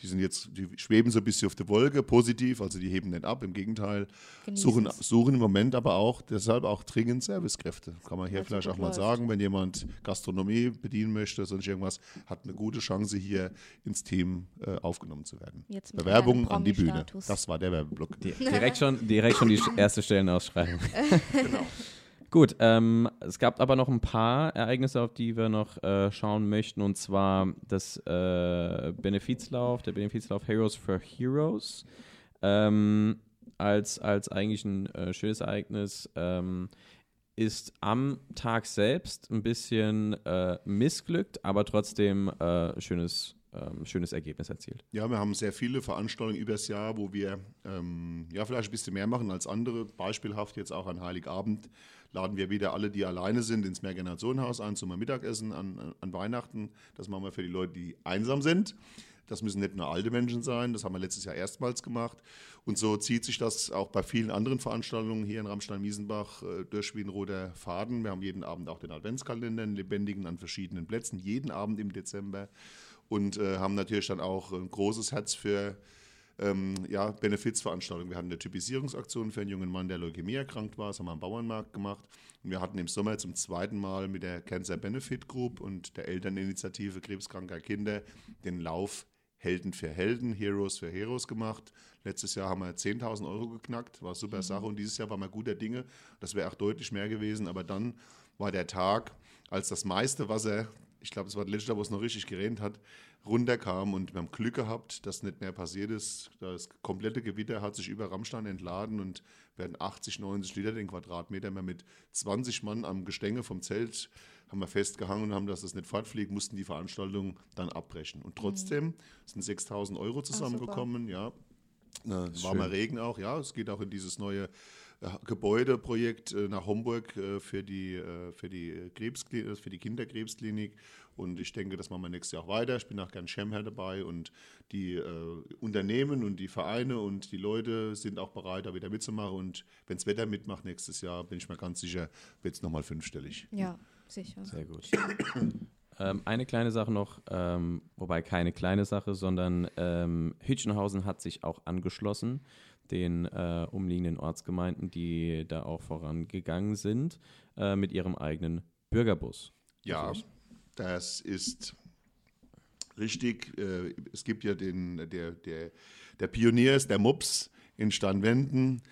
Speaker 3: die sind jetzt, die schweben so ein bisschen auf der Wolke, positiv, also die heben nicht ab, im Gegenteil.
Speaker 2: Genießen
Speaker 3: Suchen,
Speaker 2: es.
Speaker 3: suchen im Moment aber auch, deshalb auch dringend Servicekräfte. Kann man hier
Speaker 2: Weil's so
Speaker 3: vielleicht auch mal
Speaker 2: läuft.
Speaker 3: sagen, wenn jemand Gastronomie bedienen möchte, sonst irgendwas, hat eine gute Chance, hier ins Team äh, aufgenommen zu werden. Bewerbung an die Bühne. Das war der Werbeblock.
Speaker 1: Di- Direkt schon, direkt schon die erste Stellenausschreibung.
Speaker 3: Genau.
Speaker 1: Gut, ähm, es gab aber noch ein paar Ereignisse, auf die wir noch äh, schauen möchten, und zwar das äh, Benefizlauf, der Benefizlauf Heroes for Heroes, ähm, als, als eigentlich ein äh, schönes Ereignis, ähm, ist am Tag selbst ein bisschen äh, missglückt, aber trotzdem äh, schönes, ähm, schönes Ergebnis erzielt.
Speaker 3: Ja, wir haben sehr viele Veranstaltungen übers Jahr, wo wir ähm, ja vielleicht ein bisschen mehr machen als andere. Beispielhaft jetzt auch an Heiligabend laden wir wieder alle, die alleine sind, ins Mehrgenerationenhaus ein zum Mittagessen an, an- Weihnachten. Das machen wir für die Leute, die einsam sind. Das müssen nicht nur alte Menschen sein, das haben wir letztes Jahr erstmals gemacht. Und so zieht sich das auch bei vielen anderen Veranstaltungen hier in Ramstein-Miesenbach äh, durch wie ein roter Faden. Wir haben jeden Abend auch den Adventskalender, einen lebendigen an verschiedenen Plätzen, jeden Abend im Dezember. Und äh, haben natürlich dann auch ein großes Herz für ähm, ja, Benefizveranstaltungen. Wir hatten eine Typisierungsaktion für einen jungen Mann, der Leukämie erkrankt war. Das haben wir am Bauernmarkt gemacht. Und wir hatten im Sommer zum zweiten Mal mit der Cancer Benefit Group und der Elterninitiative krebskranker Kinder den Lauf Helden für Helden, Heroes für Heroes gemacht. Letztes Jahr haben wir 10.000 Euro geknackt, war super Sache. Und dieses Jahr waren wir guter Dinge. Das wäre auch deutlich mehr gewesen. Aber dann war der Tag, als das meiste Wasser, ich glaube, es war das letzte Jahr, wo es noch richtig geregnet hat, runterkam und wir haben Glück gehabt, dass nicht mehr passiert ist. Das komplette Gewitter hat sich über Rammstein entladen und werden 80, 90 Liter den Quadratmeter mehr mit 20 Mann am Gestänge vom Zelt haben wir festgehangen und haben, dass das nicht fortfliegt, mussten die Veranstaltung dann abbrechen. Und trotzdem sind 6.000 Euro zusammengekommen, ja. Ne, warmer. Regen auch, ja. Es geht auch in dieses neue Gebäudeprojekt äh, nach Homburg äh, für die, äh, für die, äh, Krebskli- äh, für die Kinderkrebsklinik. Und ich denke, das machen wir nächstes Jahr auch weiter. Ich bin auch gern Schirmherr dabei und die äh, Unternehmen und die Vereine und die Leute sind auch bereit, da wieder mitzumachen. Und wenn das Wetter mitmacht nächstes Jahr, bin ich mir ganz sicher, wird es nochmal fünfstellig.
Speaker 2: Ja, sicher.
Speaker 1: Sehr gut. ähm, eine kleine Sache noch, ähm, wobei keine kleine Sache, sondern ähm, Hütchenhausen hat sich auch angeschlossen, den äh, umliegenden Ortsgemeinden, die da auch vorangegangen sind, äh, mit ihrem eigenen Bürgerbus.
Speaker 3: Ja, das ist richtig. Äh, Es gibt ja den, der, der, der Pionier ist der Mops in Steinwenden.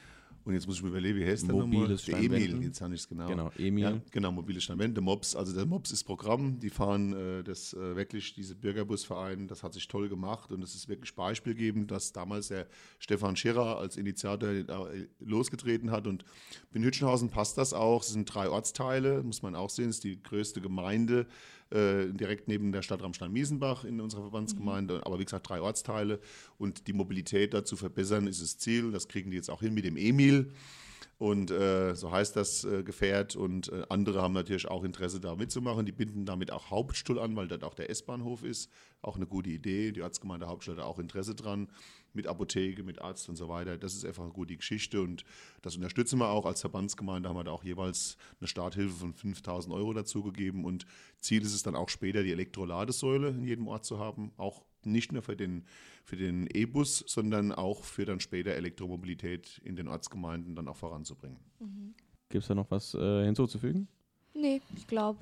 Speaker 3: Und jetzt muss ich mir überlegen, wie heißt der nochmal?
Speaker 1: Mobiles
Speaker 3: Der Emil, jetzt habe ich es genau.
Speaker 1: Genau, Emil.
Speaker 3: Ja, genau, mobile Steinwände, Mops. Also der Mops ist Programm, die fahren äh, das äh, wirklich, diese Bürgerbusverein, das hat sich toll gemacht und es ist wirklich beispielgebend, dass damals der Stefan Schirrer als Initiator äh, losgetreten hat und in Hütchenhausen passt das auch. Es sind drei Ortsteile, muss man auch sehen, es ist die größte Gemeinde äh, direkt neben der Stadt Ramstein-Miesenbach in unserer Verbandsgemeinde, aber wie gesagt drei Ortsteile und die Mobilität da zu verbessern ist das Ziel. Das kriegen die jetzt auch hin mit dem Emil. Und äh, so heißt das äh, Gefährt. Und äh, andere haben natürlich auch Interesse, da mitzumachen. Die binden damit auch Hauptstuhl an, weil dort auch der S-Bahnhof ist. Auch eine gute Idee. Die Ortsgemeinde Hauptstadt hat auch Interesse dran. Mit Apotheke, mit Arzt und so weiter. Das ist einfach eine gute Geschichte. Und das unterstützen wir auch. Als Verbandsgemeinde haben wir da auch jeweils eine Starthilfe von 5000 Euro dazugegeben. Und Ziel ist es dann auch später, die Elektroladesäule in jedem Ort zu haben. Auch nicht nur für den für den E-Bus, sondern auch für dann später Elektromobilität in den Ortsgemeinden dann auch voranzubringen.
Speaker 1: Gibt es da noch was äh, hinzuzufügen?
Speaker 2: Nee, ich glaube,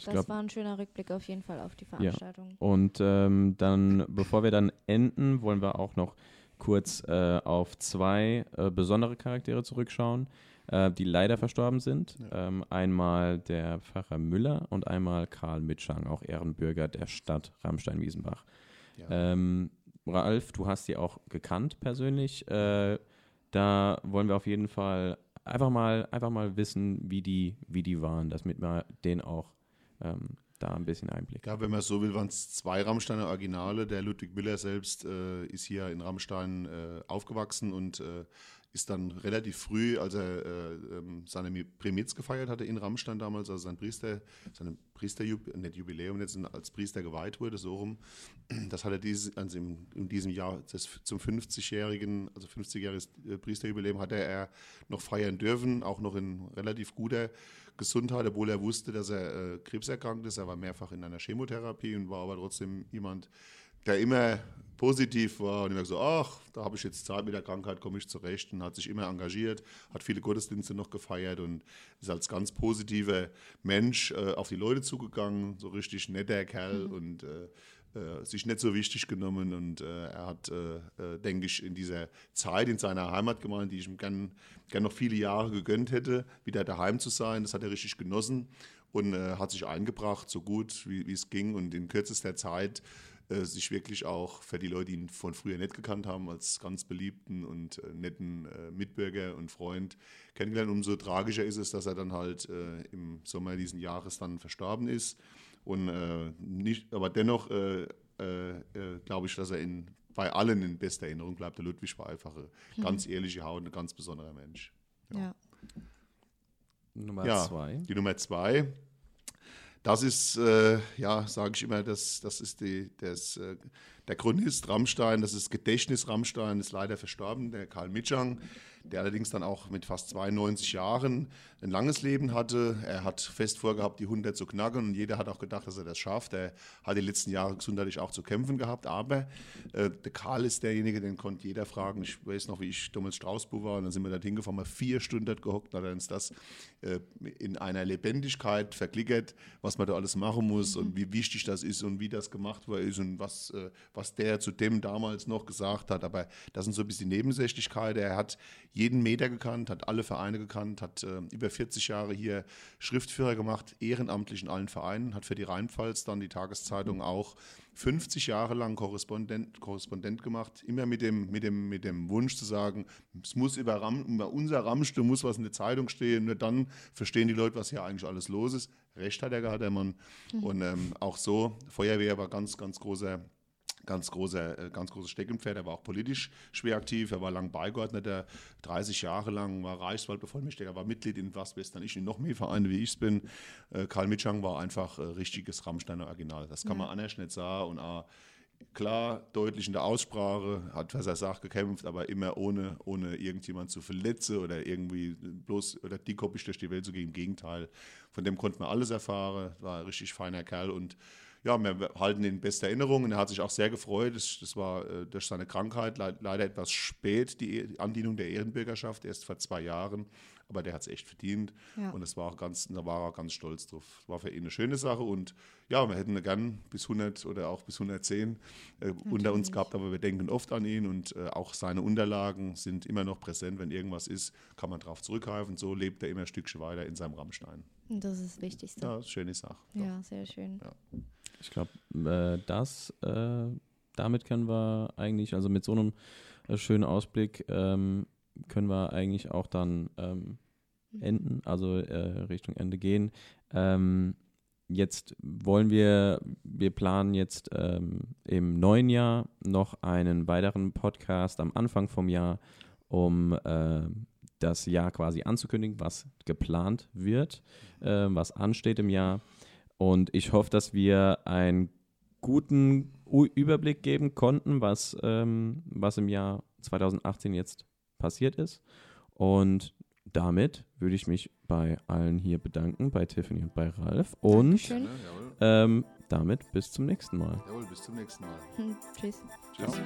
Speaker 1: Ich
Speaker 2: das
Speaker 1: glaub,
Speaker 2: war ein schöner Rückblick auf jeden Fall auf die Veranstaltung.
Speaker 1: Und ähm, dann, bevor wir dann enden, wollen wir auch noch kurz äh, auf zwei äh, besondere Charaktere zurückschauen, äh, die leider verstorben sind.
Speaker 3: Ja.
Speaker 1: Ähm, einmal der Pfarrer Müller und einmal Karl Mitschang, auch Ehrenbürger der Stadt Ramstein-Wiesenbach.
Speaker 3: Ja.
Speaker 1: Ähm, Ralf, du hast die auch gekannt persönlich. Äh, da wollen wir auf jeden Fall einfach mal, einfach mal wissen, wie die, wie die waren, damit wir den auch ähm, da ein bisschen Einblick
Speaker 3: Ja, wenn man so will, waren es zwei Rammsteiner Originale. Der Ludwig Müller selbst äh, ist hier in Rammstein äh, aufgewachsen und äh, ist dann relativ früh, als er äh, ähm, seine Mi- Primitz gefeiert hatte in Rammstein damals, also sein Priester, seine Priesterjubiläum, nicht Jubiläum, jetzt als Priester geweiht wurde, so rum. Das hat er dieses, also im, in diesem Jahr das, zum 50-jährigen, also 50-jähriges äh, Priesterjubiläum hatte er noch feiern dürfen, auch noch in relativ guter Gesundheit, obwohl er wusste, dass er äh, krebserkrankt ist. Er war mehrfach in einer Chemotherapie und war aber trotzdem jemand, der immer positiv war. Und immer so, ach, da habe ich jetzt Zeit mit der Krankheit, komme ich zurecht. Und hat sich immer engagiert, hat viele Gottesdienste noch gefeiert und ist als ganz positiver Mensch äh, auf die Leute zugegangen, so richtig netter Kerl und äh, äh, sich nicht so wichtig genommen und äh, er hat, äh, äh, denke ich, in dieser Zeit in seiner Heimatgemeinde, die ich ihm gern, gern noch viele Jahre gegönnt hätte, wieder daheim zu sein, das hat er richtig genossen und äh, hat sich eingebracht, so gut wie es ging und in kürzester Zeit äh, sich wirklich auch für die Leute, die ihn von früher nicht gekannt haben, als ganz beliebten und äh, netten äh, Mitbürger und Freund kennengelernt. Umso tragischer ist es, dass er dann halt äh, im Sommer diesen Jahres dann verstorben ist. Und äh, nicht, aber dennoch äh, äh, äh, glaube ich, dass er in, bei allen in bester Erinnerung bleibt. Der Ludwig war einfach eine ganz ehrliche Haut, ein ganz besonderer Mensch.
Speaker 2: Ja.
Speaker 1: Nummer
Speaker 3: Ja.
Speaker 1: zwei.
Speaker 3: Die Nummer zwei, das ist, äh, ja, sage ich immer, das, das ist die, das, äh, der Chronist Rammstein, das ist Gedächtnis Rammstein, ist leider verstorben, der Karl Mitschang, der allerdings dann auch mit fast 92 Jahren ein langes Leben hatte. Er hat fest vorgehabt, die 100 zu knacken und jeder hat auch gedacht, dass er das schafft. Er hat die letzten Jahre gesundheitlich auch zu kämpfen gehabt, aber äh, der Karl ist derjenige, den konnte jeder fragen. Ich weiß noch, wie ich damals Strausbuch war und dann sind wir da hingefahren, mal vier Stunden dort gehockt, hat er uns das in einer Lebendigkeit verklickert, was man da alles machen muss und wie wichtig das ist und wie das gemacht worden ist und was, äh, was der zu dem damals noch gesagt hat. Aber das sind so ein bisschen Nebensächlichkeiten. Er hat jeden Meter gekannt, hat alle Vereine gekannt, hat äh, über 40 Jahre hier Schriftführer gemacht, ehrenamtlich in allen Vereinen, hat für die Rheinpfalz dann die Tageszeitung auch 50 Jahre lang Korrespondent, Korrespondent gemacht, immer mit dem, mit, dem, mit dem Wunsch zu sagen, es muss über, Ram, über unser Ramstum muss was in der Zeitung stehen, nur dann verstehen die Leute, was hier eigentlich alles los ist. Recht hat er gehabt, der Mann. Und ähm, auch so, Feuerwehr war ganz, ganz großer ganz großer, äh, ganz großes Steckenpferd. Er war auch politisch schwer aktiv. Er war lang Beigeordneter, 30 Jahre lang, war Reichswaldbevollmächtiger, war Mitglied in Westwestern, ich in noch mehr Vereine, wie ich es bin. Äh, Karl Mitschang war einfach äh, richtiges Rammsteiner Original. Das kann man anders nicht sagen. Und auch klar, deutlich in der Aussprache, hat, was er sagt, gekämpft, aber immer ohne, ohne irgendjemand zu verletzen oder irgendwie bloß oder dickkoppisch durch die Welt zu gehen. Im Gegenteil, von dem konnte man alles erfahren. War ein richtig feiner Kerl und ja, wir halten ihn in bester Erinnerung und er hat sich auch sehr gefreut. Das, das war äh, durch seine Krankheit le leider etwas spät, die, die Andienung der Ehrenbürgerschaft, erst vor zwei Jahren. Aber der hat es echt verdient
Speaker 2: Ja.
Speaker 3: und das war auch ganz, da war er ganz stolz drauf. War für ihn eine schöne Sache und ja, wir hätten ihn gern bis 100 oder auch bis 110 äh, unter uns gehabt, aber wir denken oft an ihn und äh, auch seine Unterlagen sind immer noch präsent. Wenn irgendwas ist, kann man darauf zurückgreifen. So lebt er immer ein Stückchen weiter in seinem Rammstein.
Speaker 2: Das ist das Wichtigste.
Speaker 3: Ja, schöne Sache.
Speaker 2: Ja, sehr schön.
Speaker 1: Ich glaube, äh, das, äh, damit können wir eigentlich, also mit so einem äh, schönen Ausblick, ähm, können wir eigentlich auch dann ähm, enden, also äh, Richtung Ende gehen. Ähm, jetzt wollen wir, wir planen jetzt ähm, im neuen Jahr noch einen weiteren Podcast am Anfang vom Jahr, um äh, das Jahr quasi anzukündigen, was geplant wird, äh, was ansteht im Jahr. Und ich hoffe, dass wir einen guten U Überblick geben konnten, was, ähm, was im Jahr 2018 jetzt passiert ist. Und damit würde ich mich bei allen hier bedanken, bei Tiffany und bei Ralf. Und ähm, damit bis zum nächsten Mal.
Speaker 3: jawohl, bis zum nächsten Mal.
Speaker 2: Hm, Tschüss.
Speaker 3: Tschüss.